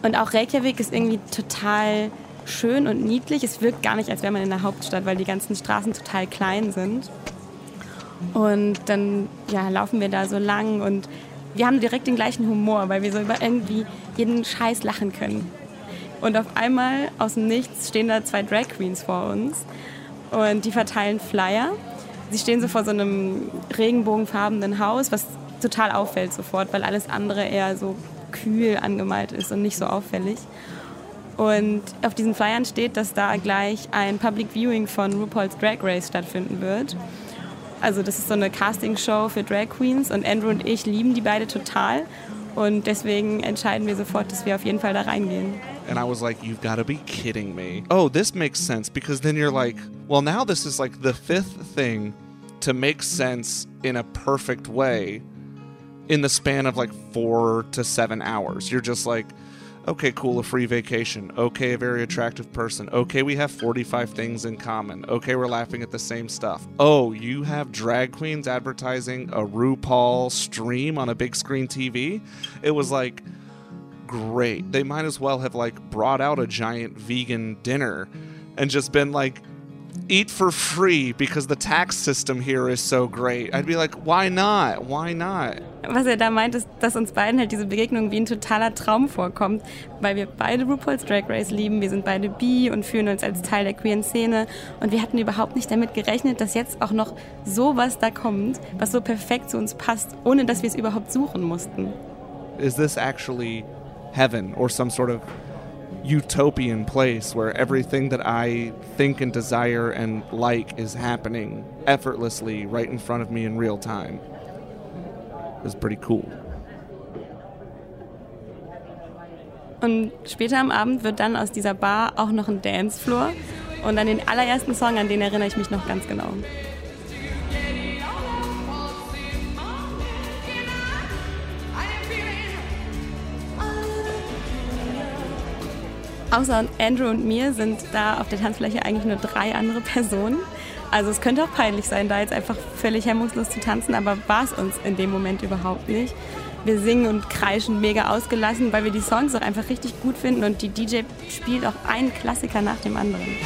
M: Und auch Reykjavik ist irgendwie total schön und niedlich. Es wirkt gar nicht, als wäre man in der Hauptstadt, weil die ganzen Straßen total klein sind. Und dann ja, laufen wir da so lang und wir haben direkt den gleichen Humor, weil wir so über irgendwie jeden Scheiß lachen können. Und auf einmal aus dem Nichts stehen da zwei Drag Queens vor uns und die verteilen Flyer. Sie stehen so vor so einem regenbogenfarbenen Haus, was total auffällt sofort, weil alles andere eher so kühl angemalt ist und nicht so auffällig. Und auf diesen Flyern steht, dass da gleich ein Public Viewing von RuPaul's Drag Race stattfinden wird. Also das ist so eine Castingshow für Drag Queens und Andrew und ich lieben die beide total und deswegen entscheiden wir sofort, dass wir auf jeden Fall da reingehen.
L: And I was like, you've got to be kidding me. Oh, this makes sense because then you're like, well, now this is like the fifth thing to make sense in a perfect way in the span of like four to seven hours. You're just like, okay, cool, a free vacation. Okay, a very attractive person. Okay, we have 45 things in common. Okay, we're laughing at the same stuff. Oh, you have drag queens advertising a RuPaul stream on a big screen TV? It was like, great. They might as well have like brought out a giant vegan dinner and just been like, eat for free because the tax system here is so great. I'd be like, why not? Why not?
M: Was er da meint, ist, dass uns beiden halt diese Begegnung wie ein totaler Traum vorkommt, weil wir beide RuPaul's Drag Race lieben, wir sind beide bi und fühlen uns als Teil der queeren Szene und wir hatten überhaupt nicht damit gerechnet, dass jetzt auch noch sowas da kommt, was so perfekt zu uns passt, ohne dass wir es überhaupt suchen mussten.
L: Is this actually heaven or some sort of utopian place where everything that I think and desire and like is happening effortlessly right in front of me in real time? It's pretty cool.
M: Und später am Abend wird dann aus dieser Bar auch noch ein Dancefloor und an den allerersten Song, an den erinnere ich mich noch ganz genau. Außer Andrew und mir sind da auf der Tanzfläche eigentlich nur drei andere Personen. Also es könnte auch peinlich sein, da jetzt einfach völlig hemmungslos zu tanzen, aber war es uns in dem Moment überhaupt nicht. Wir singen und kreischen mega ausgelassen, weil wir die Songs auch einfach richtig gut finden und die DJ spielt auch einen Klassiker nach dem anderen.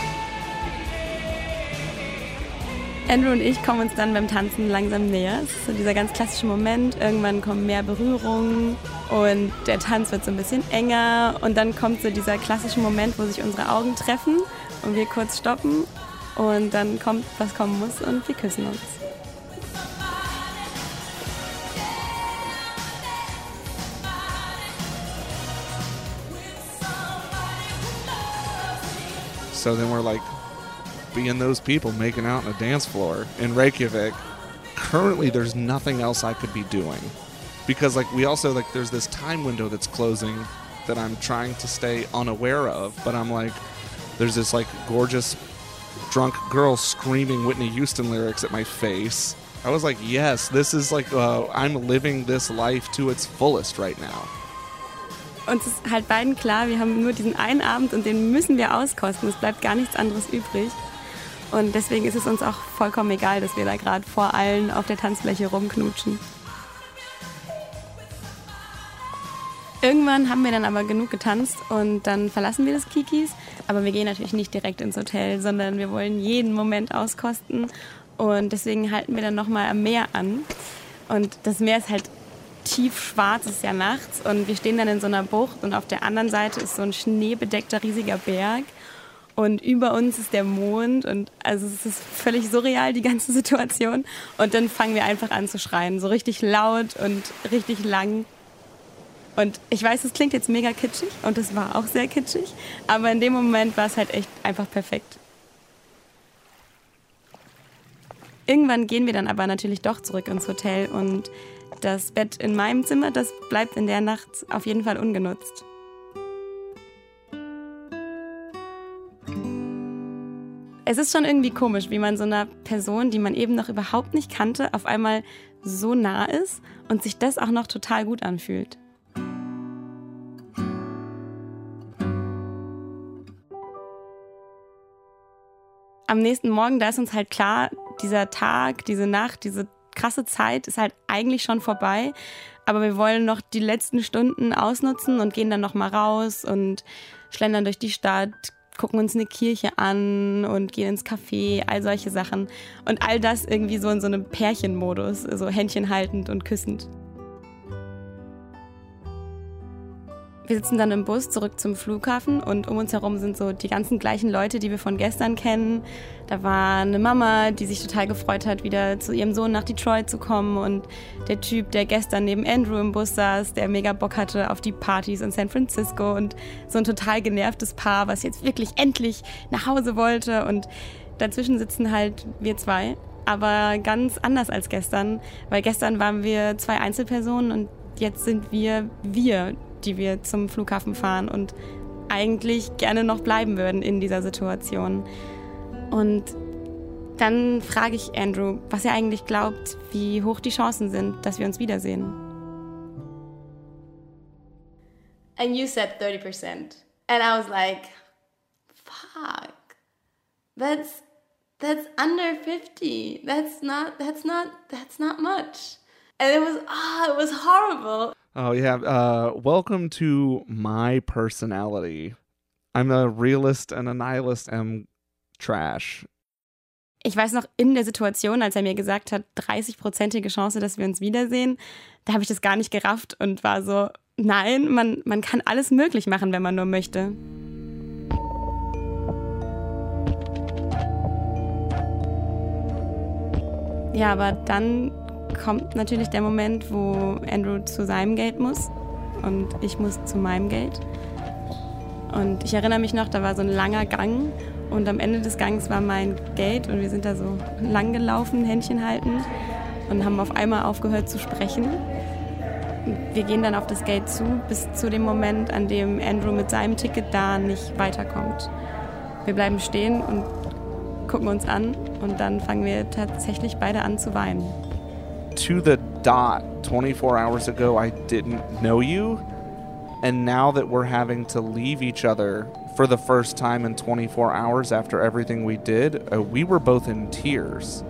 M: Andrew und ich kommen uns dann beim Tanzen langsam näher. Es ist so dieser ganz klassische Moment. Irgendwann kommen mehr Berührungen Und der Tanz wird so ein bisschen enger und dann kommt so dieser klassische Moment, wo sich unsere Augen treffen und wir kurz stoppen und dann kommt, was kommen muss und wir küssen uns.
L: So then we're like being those people making out on a dance floor in Reykjavik. Currently, there's nothing else I could be doing because like we also like there's this time window that's closing that I'm trying to stay unaware of, but I'm like there's this like gorgeous drunk girl screaming Whitney Houston lyrics at my face. I was like, yes, this is like uh, I'm living this life to its fullest right now.
M: Uns ist halt beiden klar, wir haben nur diesen einen Abend und den müssen wir auskosten. Es bleibt gar nichts anderes übrig. Und deswegen ist es uns auch vollkommen egal, dass wir da gerade vor allen auf der Tanzfläche rumknutschen. Irgendwann haben wir dann aber genug getanzt und dann verlassen wir das Kikis. Aber wir gehen natürlich nicht direkt ins Hotel, sondern wir wollen jeden Moment auskosten. Und deswegen halten wir dann nochmal am Meer an. Und das Meer ist halt tief schwarz, es ist ja nachts. Und wir stehen dann in so einer Bucht und auf der anderen Seite ist so ein schneebedeckter riesiger Berg. Und über uns ist der Mond und also es ist völlig surreal, die ganze Situation. Und dann fangen wir einfach an zu schreien, so richtig laut und richtig lang. Und ich weiß, es klingt jetzt mega kitschig und es war auch sehr kitschig, aber in dem Moment war es halt echt einfach perfekt. Irgendwann gehen wir dann aber natürlich doch zurück ins Hotel und das Bett in meinem Zimmer, das bleibt in der Nacht auf jeden Fall ungenutzt. Es ist schon irgendwie komisch, wie man so einer Person, die man eben noch überhaupt nicht kannte, auf einmal so nah ist und sich das auch noch total gut anfühlt. am nächsten Morgen, da ist uns halt klar, dieser Tag, diese Nacht, diese krasse Zeit ist halt eigentlich schon vorbei. Aber wir wollen noch die letzten Stunden ausnutzen und gehen dann noch mal raus und schlendern durch die Stadt, gucken uns eine Kirche an und gehen ins Café, all solche Sachen. Und all das irgendwie so in so einem Pärchenmodus, so Händchen haltend und küssend. Wir sitzen dann im Bus zurück zum Flughafen und um uns herum sind so die ganzen gleichen Leute, die wir von gestern kennen. Da war eine Mama, die sich total gefreut hat, wieder zu ihrem Sohn nach Detroit zu kommen und der Typ, der gestern neben Andrew im Bus saß, der mega Bock hatte auf die Partys in San Francisco und so ein total genervtes Paar, was jetzt wirklich endlich nach Hause wollte und dazwischen sitzen halt wir zwei, aber ganz anders als gestern, weil gestern waren wir zwei Einzelpersonen und jetzt sind wir wir, die wir zum Flughafen fahren und eigentlich gerne noch bleiben würden in dieser Situation. Und dann frage ich Andrew, was er eigentlich glaubt, wie hoch die Chancen sind, dass wir uns wiedersehen.
N: And you said 30%. And I was like, fuck. That's that's under 50. That's not that's not that's not much. And it was ah, oh, it was horrible.
L: Oh yeah. Uh, welcome to my personality. I'm a realist and a nihilist and trash.
M: Ich weiß noch in der Situation, als er mir gesagt hat, 30-prozentige Chance, dass wir uns wiedersehen, da habe ich das gar nicht gerafft und war so, nein, man, man kann alles möglich machen, wenn man nur möchte. Ja, aber dann kommt natürlich der Moment, wo Andrew zu seinem Geld muss und ich muss zu meinem Geld. Und ich erinnere mich noch, da war so ein langer Gang und am Ende des Gangs war mein Geld und wir sind da so lang gelaufen, Händchen haltend und haben auf einmal aufgehört zu sprechen. Wir gehen dann auf das Gate zu, bis zu dem Moment, an dem Andrew mit seinem Ticket da nicht weiterkommt. Wir bleiben stehen und gucken uns an und dann fangen wir tatsächlich beide an zu weinen.
L: To the dot 24 hours ago I didn't know you. And now that we're having to leave each other for the first time in 24 hours after everything we did, uh, we were both in tears.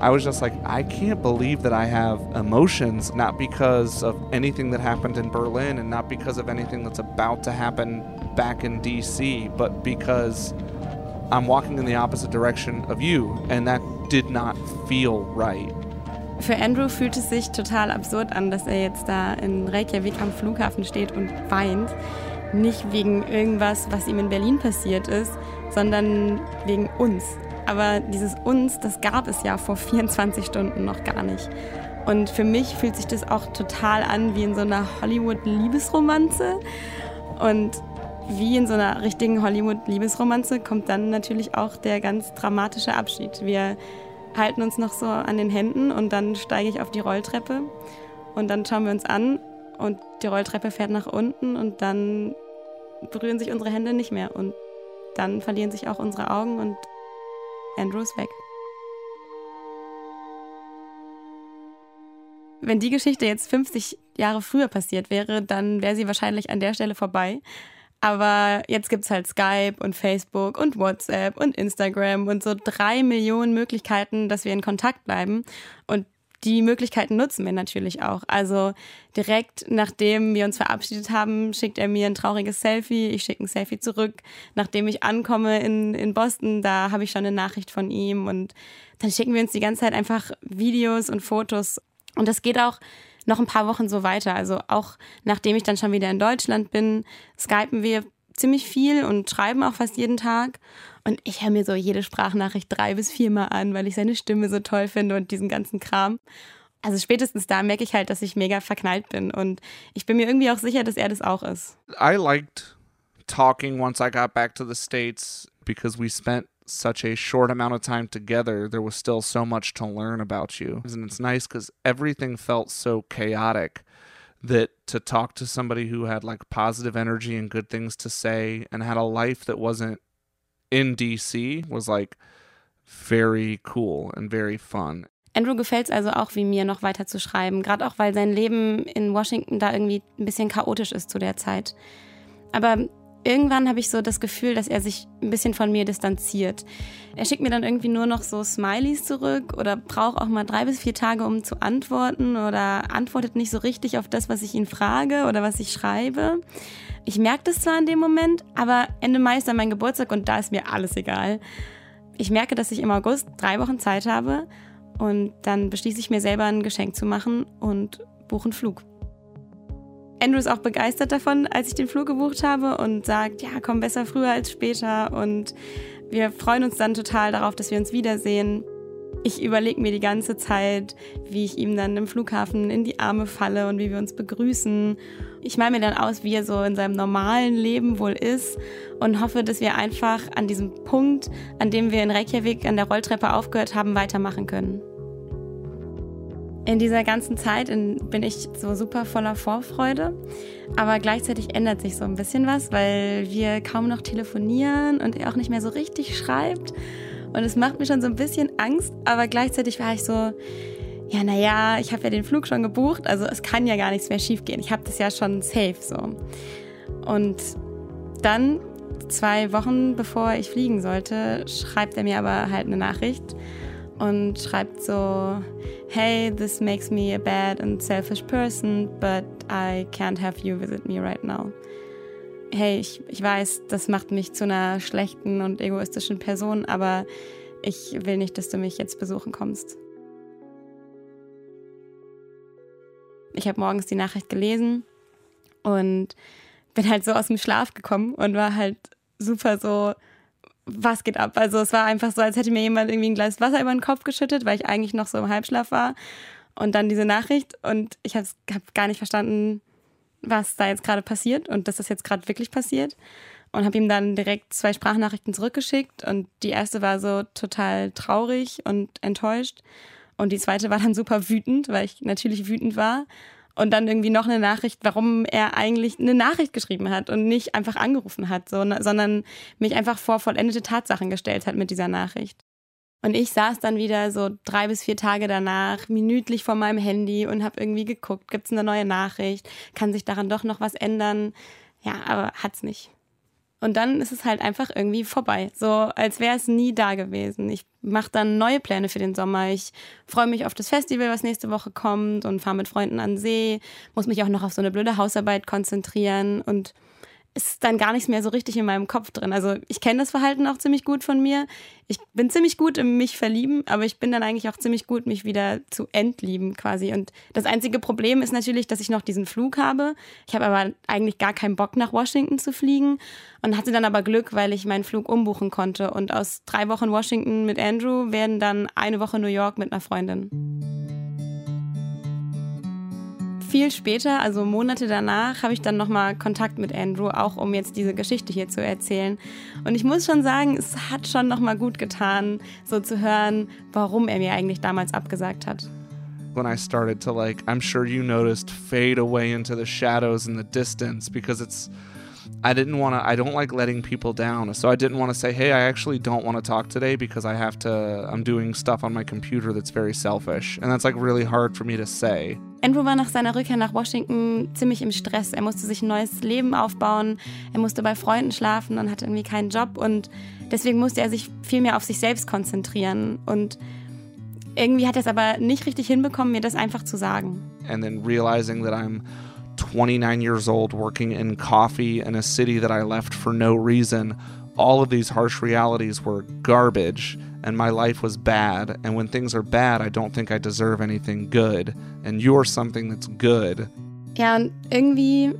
L: I was just like, I can't believe that I have emotions, not because of anything that happened in Berlin and not because of anything that's about to happen back in DC, but because I'm walking in the opposite direction of you, and that did not feel right.
M: Für Andrew fühlt es sich total absurd an, dass er jetzt da in Reykjavik am Flughafen steht und weint. Nicht wegen irgendwas, was ihm in Berlin passiert ist, sondern wegen uns. Aber dieses uns, das gab es ja vor 24 Stunden noch gar nicht. Und für mich fühlt sich das auch total an wie in so einer Hollywood-Liebesromanze. Und wie in so einer richtigen Hollywood-Liebesromanze kommt dann natürlich auch der ganz dramatische Abschied. Wir halten uns noch so an den Händen und dann steige ich auf die Rolltreppe und dann schauen wir uns an und die Rolltreppe fährt nach unten und dann berühren sich unsere Hände nicht mehr und dann verlieren sich auch unsere Augen und Andrew ist weg. Wenn die Geschichte jetzt 50 Jahre früher passiert wäre, dann wäre sie wahrscheinlich an der Stelle vorbei. Aber jetzt gibt es halt Skype und Facebook und WhatsApp und Instagram und so drei Millionen Möglichkeiten, dass wir in Kontakt bleiben. Und die Möglichkeiten nutzen wir natürlich auch. Also direkt nachdem wir uns verabschiedet haben, schickt er mir ein trauriges Selfie, ich schicke ein Selfie zurück. Nachdem ich ankomme in, in Boston, da habe ich schon eine Nachricht von ihm und dann schicken wir uns die ganze Zeit einfach Videos und Fotos. Und das geht auch noch ein paar Wochen so weiter. Also auch nachdem ich dann schon wieder in Deutschland bin, skypen wir ziemlich viel und schreiben auch fast jeden Tag. Und ich höre mir so jede Sprachnachricht drei bis viermal an, weil ich seine Stimme so toll finde und diesen ganzen Kram. Also spätestens da merke ich halt, dass ich mega verknallt bin. Und ich bin mir irgendwie auch sicher, dass er das auch ist.
L: I liked talking once I got back to the States because we spent such a short amount of time together, there was still so much to learn about you. And it's nice because everything felt so chaotic that to talk to somebody who had like positive energy and good things to say and had a life that wasn't in DC was like very cool and very fun.
M: Andrew gefällt es also auch, wie mir noch weiter zu schreiben, gerade auch weil sein Leben in Washington da irgendwie ein bisschen chaotisch ist zu der Zeit. Aber irgendwann habe ich so das Gefühl, dass er sich ein bisschen von mir distanziert. Er schickt mir dann irgendwie nur noch so Smileys zurück oder braucht auch mal drei bis vier Tage, um zu antworten oder antwortet nicht so richtig auf das, was ich ihn frage oder was ich schreibe. Ich merke das zwar in dem Moment, aber Ende Mai ist dann mein Geburtstag und da ist mir alles egal. Ich merke, dass ich im August drei Wochen Zeit habe und dann beschließe ich mir selber ein Geschenk zu machen und buche einen Flug. Andrew ist auch begeistert davon, als ich den Flug gebucht habe und sagt, ja, komm besser früher als später. Und wir freuen uns dann total darauf, dass wir uns wiedersehen. Ich überlege mir die ganze Zeit, wie ich ihm dann im Flughafen in die Arme falle und wie wir uns begrüßen. Ich male mir dann aus, wie er so in seinem normalen Leben wohl ist und hoffe, dass wir einfach an diesem Punkt, an dem wir in Reykjavik an der Rolltreppe aufgehört haben, weitermachen können. In dieser ganzen Zeit bin ich so super voller Vorfreude, aber gleichzeitig ändert sich so ein bisschen was, weil wir kaum noch telefonieren und er auch nicht mehr so richtig schreibt. Und es macht mir schon so ein bisschen Angst, aber gleichzeitig war ich so, ja, naja, ich habe ja den Flug schon gebucht, also es kann ja gar nichts mehr schiefgehen. Ich habe das ja schon safe so. Und dann, zwei Wochen bevor ich fliegen sollte, schreibt er mir aber halt eine Nachricht und schreibt so, hey, this makes me a bad and selfish person, but I can't have you visit me right now. Hey, ich, ich weiß, das macht mich zu einer schlechten und egoistischen Person, aber ich will nicht, dass du mich jetzt besuchen kommst. Ich habe morgens die Nachricht gelesen und bin halt so aus dem Schlaf gekommen und war halt super so, was geht ab? Also es war einfach so, als hätte mir jemand irgendwie ein Glas Wasser über den Kopf geschüttet, weil ich eigentlich noch so im Halbschlaf war. Und dann diese Nachricht und ich habe hab gar nicht verstanden, was da jetzt gerade passiert und dass das jetzt gerade wirklich passiert. Und habe ihm dann direkt zwei Sprachnachrichten zurückgeschickt und die erste war so total traurig und enttäuscht. Und die zweite war dann super wütend, weil ich natürlich wütend war und dann irgendwie noch eine Nachricht, warum er eigentlich eine Nachricht geschrieben hat und nicht einfach angerufen hat, so, sondern mich einfach vor vollendete Tatsachen gestellt hat mit dieser Nachricht. Und ich saß dann wieder so drei bis vier Tage danach minütlich vor meinem Handy und habe irgendwie geguckt, gibt es eine neue Nachricht, kann sich daran doch noch was ändern? Ja, aber hat's nicht. Und dann ist es halt einfach irgendwie vorbei. So als wäre es nie da gewesen. Ich mache dann neue Pläne für den Sommer. Ich freue mich auf das Festival, was nächste Woche kommt und fahre mit Freunden an See. Muss mich auch noch auf so eine blöde Hausarbeit konzentrieren. Und ist dann gar nichts mehr so richtig in meinem Kopf drin. Also ich kenne das Verhalten auch ziemlich gut von mir. Ich bin ziemlich gut im mich verlieben, aber ich bin dann eigentlich auch ziemlich gut, mich wieder zu entlieben quasi. Und das einzige Problem ist natürlich, dass ich noch diesen Flug habe. Ich habe aber eigentlich gar keinen Bock, nach Washington zu fliegen und hatte dann aber Glück, weil ich meinen Flug umbuchen konnte. Und aus drei Wochen Washington mit Andrew werden dann eine Woche New York mit einer Freundin viel später, also Monate danach, habe ich dann nochmal Kontakt mit Andrew, auch um jetzt diese Geschichte hier zu erzählen. Und ich muss schon sagen, es hat schon nochmal gut getan, so zu hören, warum er mir eigentlich damals abgesagt hat.
L: When I started to like, I'm sure you noticed, fade away into the shadows in the distance because it's I didn't want to, I don't like letting people down. So I didn't want to say, hey, I actually don't want to talk today because I have to, I'm doing stuff on my computer that's very selfish. And that's like really hard for me to say.
M: Andrew war nach seiner Rückkehr nach Washington ziemlich im Stress. Er musste sich ein neues Leben aufbauen, er musste bei Freunden schlafen und hatte irgendwie keinen Job und deswegen musste er sich viel mehr auf sich selbst konzentrieren und irgendwie hat er es aber nicht richtig hinbekommen, mir das einfach zu sagen.
L: And then realizing that I'm 29 years old working in coffee in a city that I left for no reason. All of these harsh realities were garbage and my life was bad. And when things are bad, I don't think I deserve anything good. And you're something that's good.
M: Ja, und irgendwie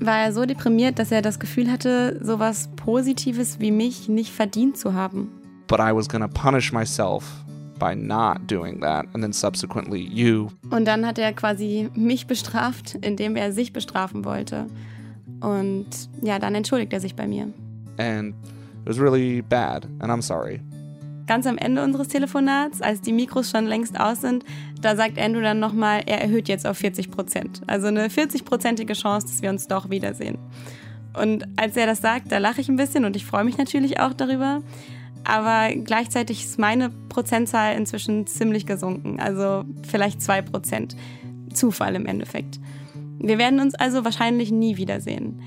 M: war er so deprimiert, dass er das Gefühl hatte, sowas Positives wie mich nicht verdient zu haben.
L: But I was gonna punish myself by not doing that and then subsequently you.
M: Und dann hat er quasi mich bestraft, indem er sich bestrafen wollte. Und ja, dann entschuldigt er sich bei mir.
L: And it was really bad and I'm sorry.
M: Ganz am Ende unseres Telefonats, als die Mikros schon längst aus sind, da sagt Andrew dann nochmal, er erhöht jetzt auf 40 Prozent. Also eine 40-prozentige Chance, dass wir uns doch wiedersehen. Und als er das sagt, da lache ich ein bisschen und ich freue mich natürlich auch darüber. Aber gleichzeitig ist meine Prozentzahl inzwischen ziemlich gesunken. Also vielleicht zwei Prozent. Zufall im Endeffekt. Wir werden uns also wahrscheinlich nie wiedersehen.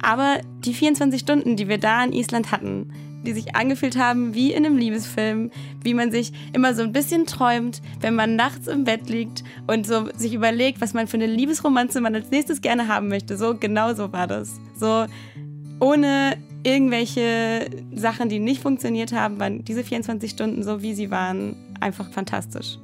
M: Aber die 24 Stunden, die wir da in Island hatten, die sich angefühlt haben wie in einem Liebesfilm, wie man sich immer so ein bisschen träumt, wenn man nachts im Bett liegt und so sich überlegt, was man für eine Liebesromanze man als nächstes gerne haben möchte. So genau so war das. So ohne irgendwelche Sachen, die nicht funktioniert haben, waren diese 24 Stunden so, wie sie waren, einfach fantastisch.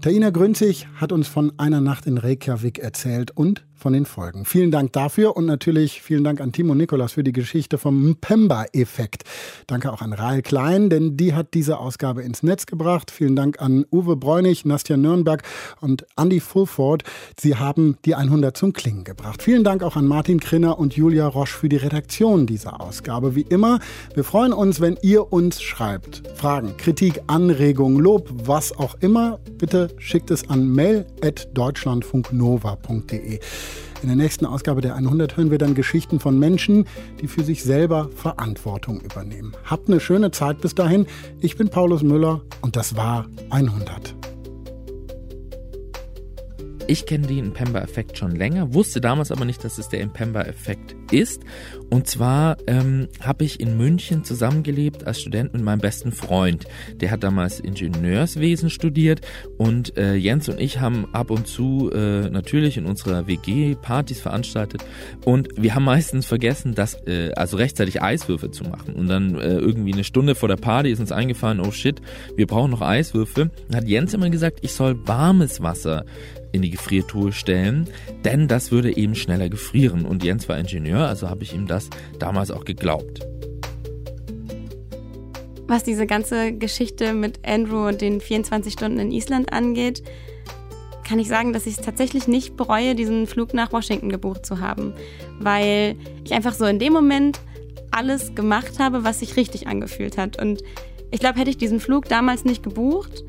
A: Taina Grünzig hat uns von einer Nacht in Reykjavik erzählt und von den Folgen. Vielen Dank dafür und natürlich vielen Dank an Timo Nikolas für die Geschichte vom Mpemba-Effekt. Danke auch an Rahl Klein, denn die hat diese Ausgabe ins Netz gebracht. Vielen Dank an Uwe Bräunig, Nastja Nürnberg und Andy Fulford. Sie haben die 100 zum Klingen gebracht. Vielen Dank auch an Martin Krinner und Julia Roche für die Redaktion dieser Ausgabe. Wie immer, wir freuen uns, wenn ihr uns schreibt. Fragen, Kritik, Anregungen, Lob, was auch immer. Bitte schickt es an mail.deutschlandfunknova.de. In der nächsten Ausgabe der 100 hören wir dann Geschichten von Menschen, die für sich selber Verantwortung übernehmen. Habt eine schöne Zeit bis dahin. Ich bin Paulus Müller und das war 100.
E: Ich kenne den Impemba-Effekt schon länger, wusste damals aber nicht, dass es der Impemba-Effekt ist. Und zwar ähm, habe ich in München zusammengelebt als Student mit meinem besten Freund. Der hat damals Ingenieurswesen studiert und äh, Jens und ich haben ab und zu äh, natürlich in unserer WG Partys veranstaltet und wir haben meistens vergessen, dass äh, also rechtzeitig Eiswürfel zu machen. Und dann äh, irgendwie eine Stunde vor der Party ist uns eingefallen, oh shit, wir brauchen noch Eiswürfel. Dann hat Jens immer gesagt, ich soll warmes Wasser in die Gefriertruhe stellen, denn das würde eben schneller gefrieren. Und Jens war Ingenieur, also habe ich ihm das damals auch geglaubt.
M: Was diese ganze Geschichte mit Andrew und den 24 Stunden in Island angeht, kann ich sagen, dass ich es tatsächlich nicht bereue, diesen Flug nach Washington gebucht zu haben, weil ich einfach so in dem Moment alles gemacht habe, was sich richtig angefühlt hat. Und ich glaube, hätte ich diesen Flug damals nicht gebucht,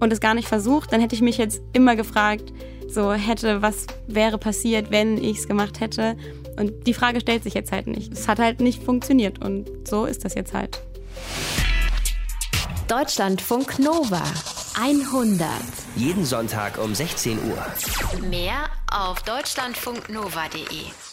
M: und es gar nicht versucht, dann hätte ich mich jetzt immer gefragt, so hätte, was wäre passiert, wenn ich es gemacht hätte. Und die Frage stellt sich jetzt halt nicht. Es hat halt nicht funktioniert und so ist das jetzt halt.
C: Deutschlandfunk Nova 100.
O: Jeden Sonntag um 16 Uhr.
C: Mehr auf deutschlandfunknova.de.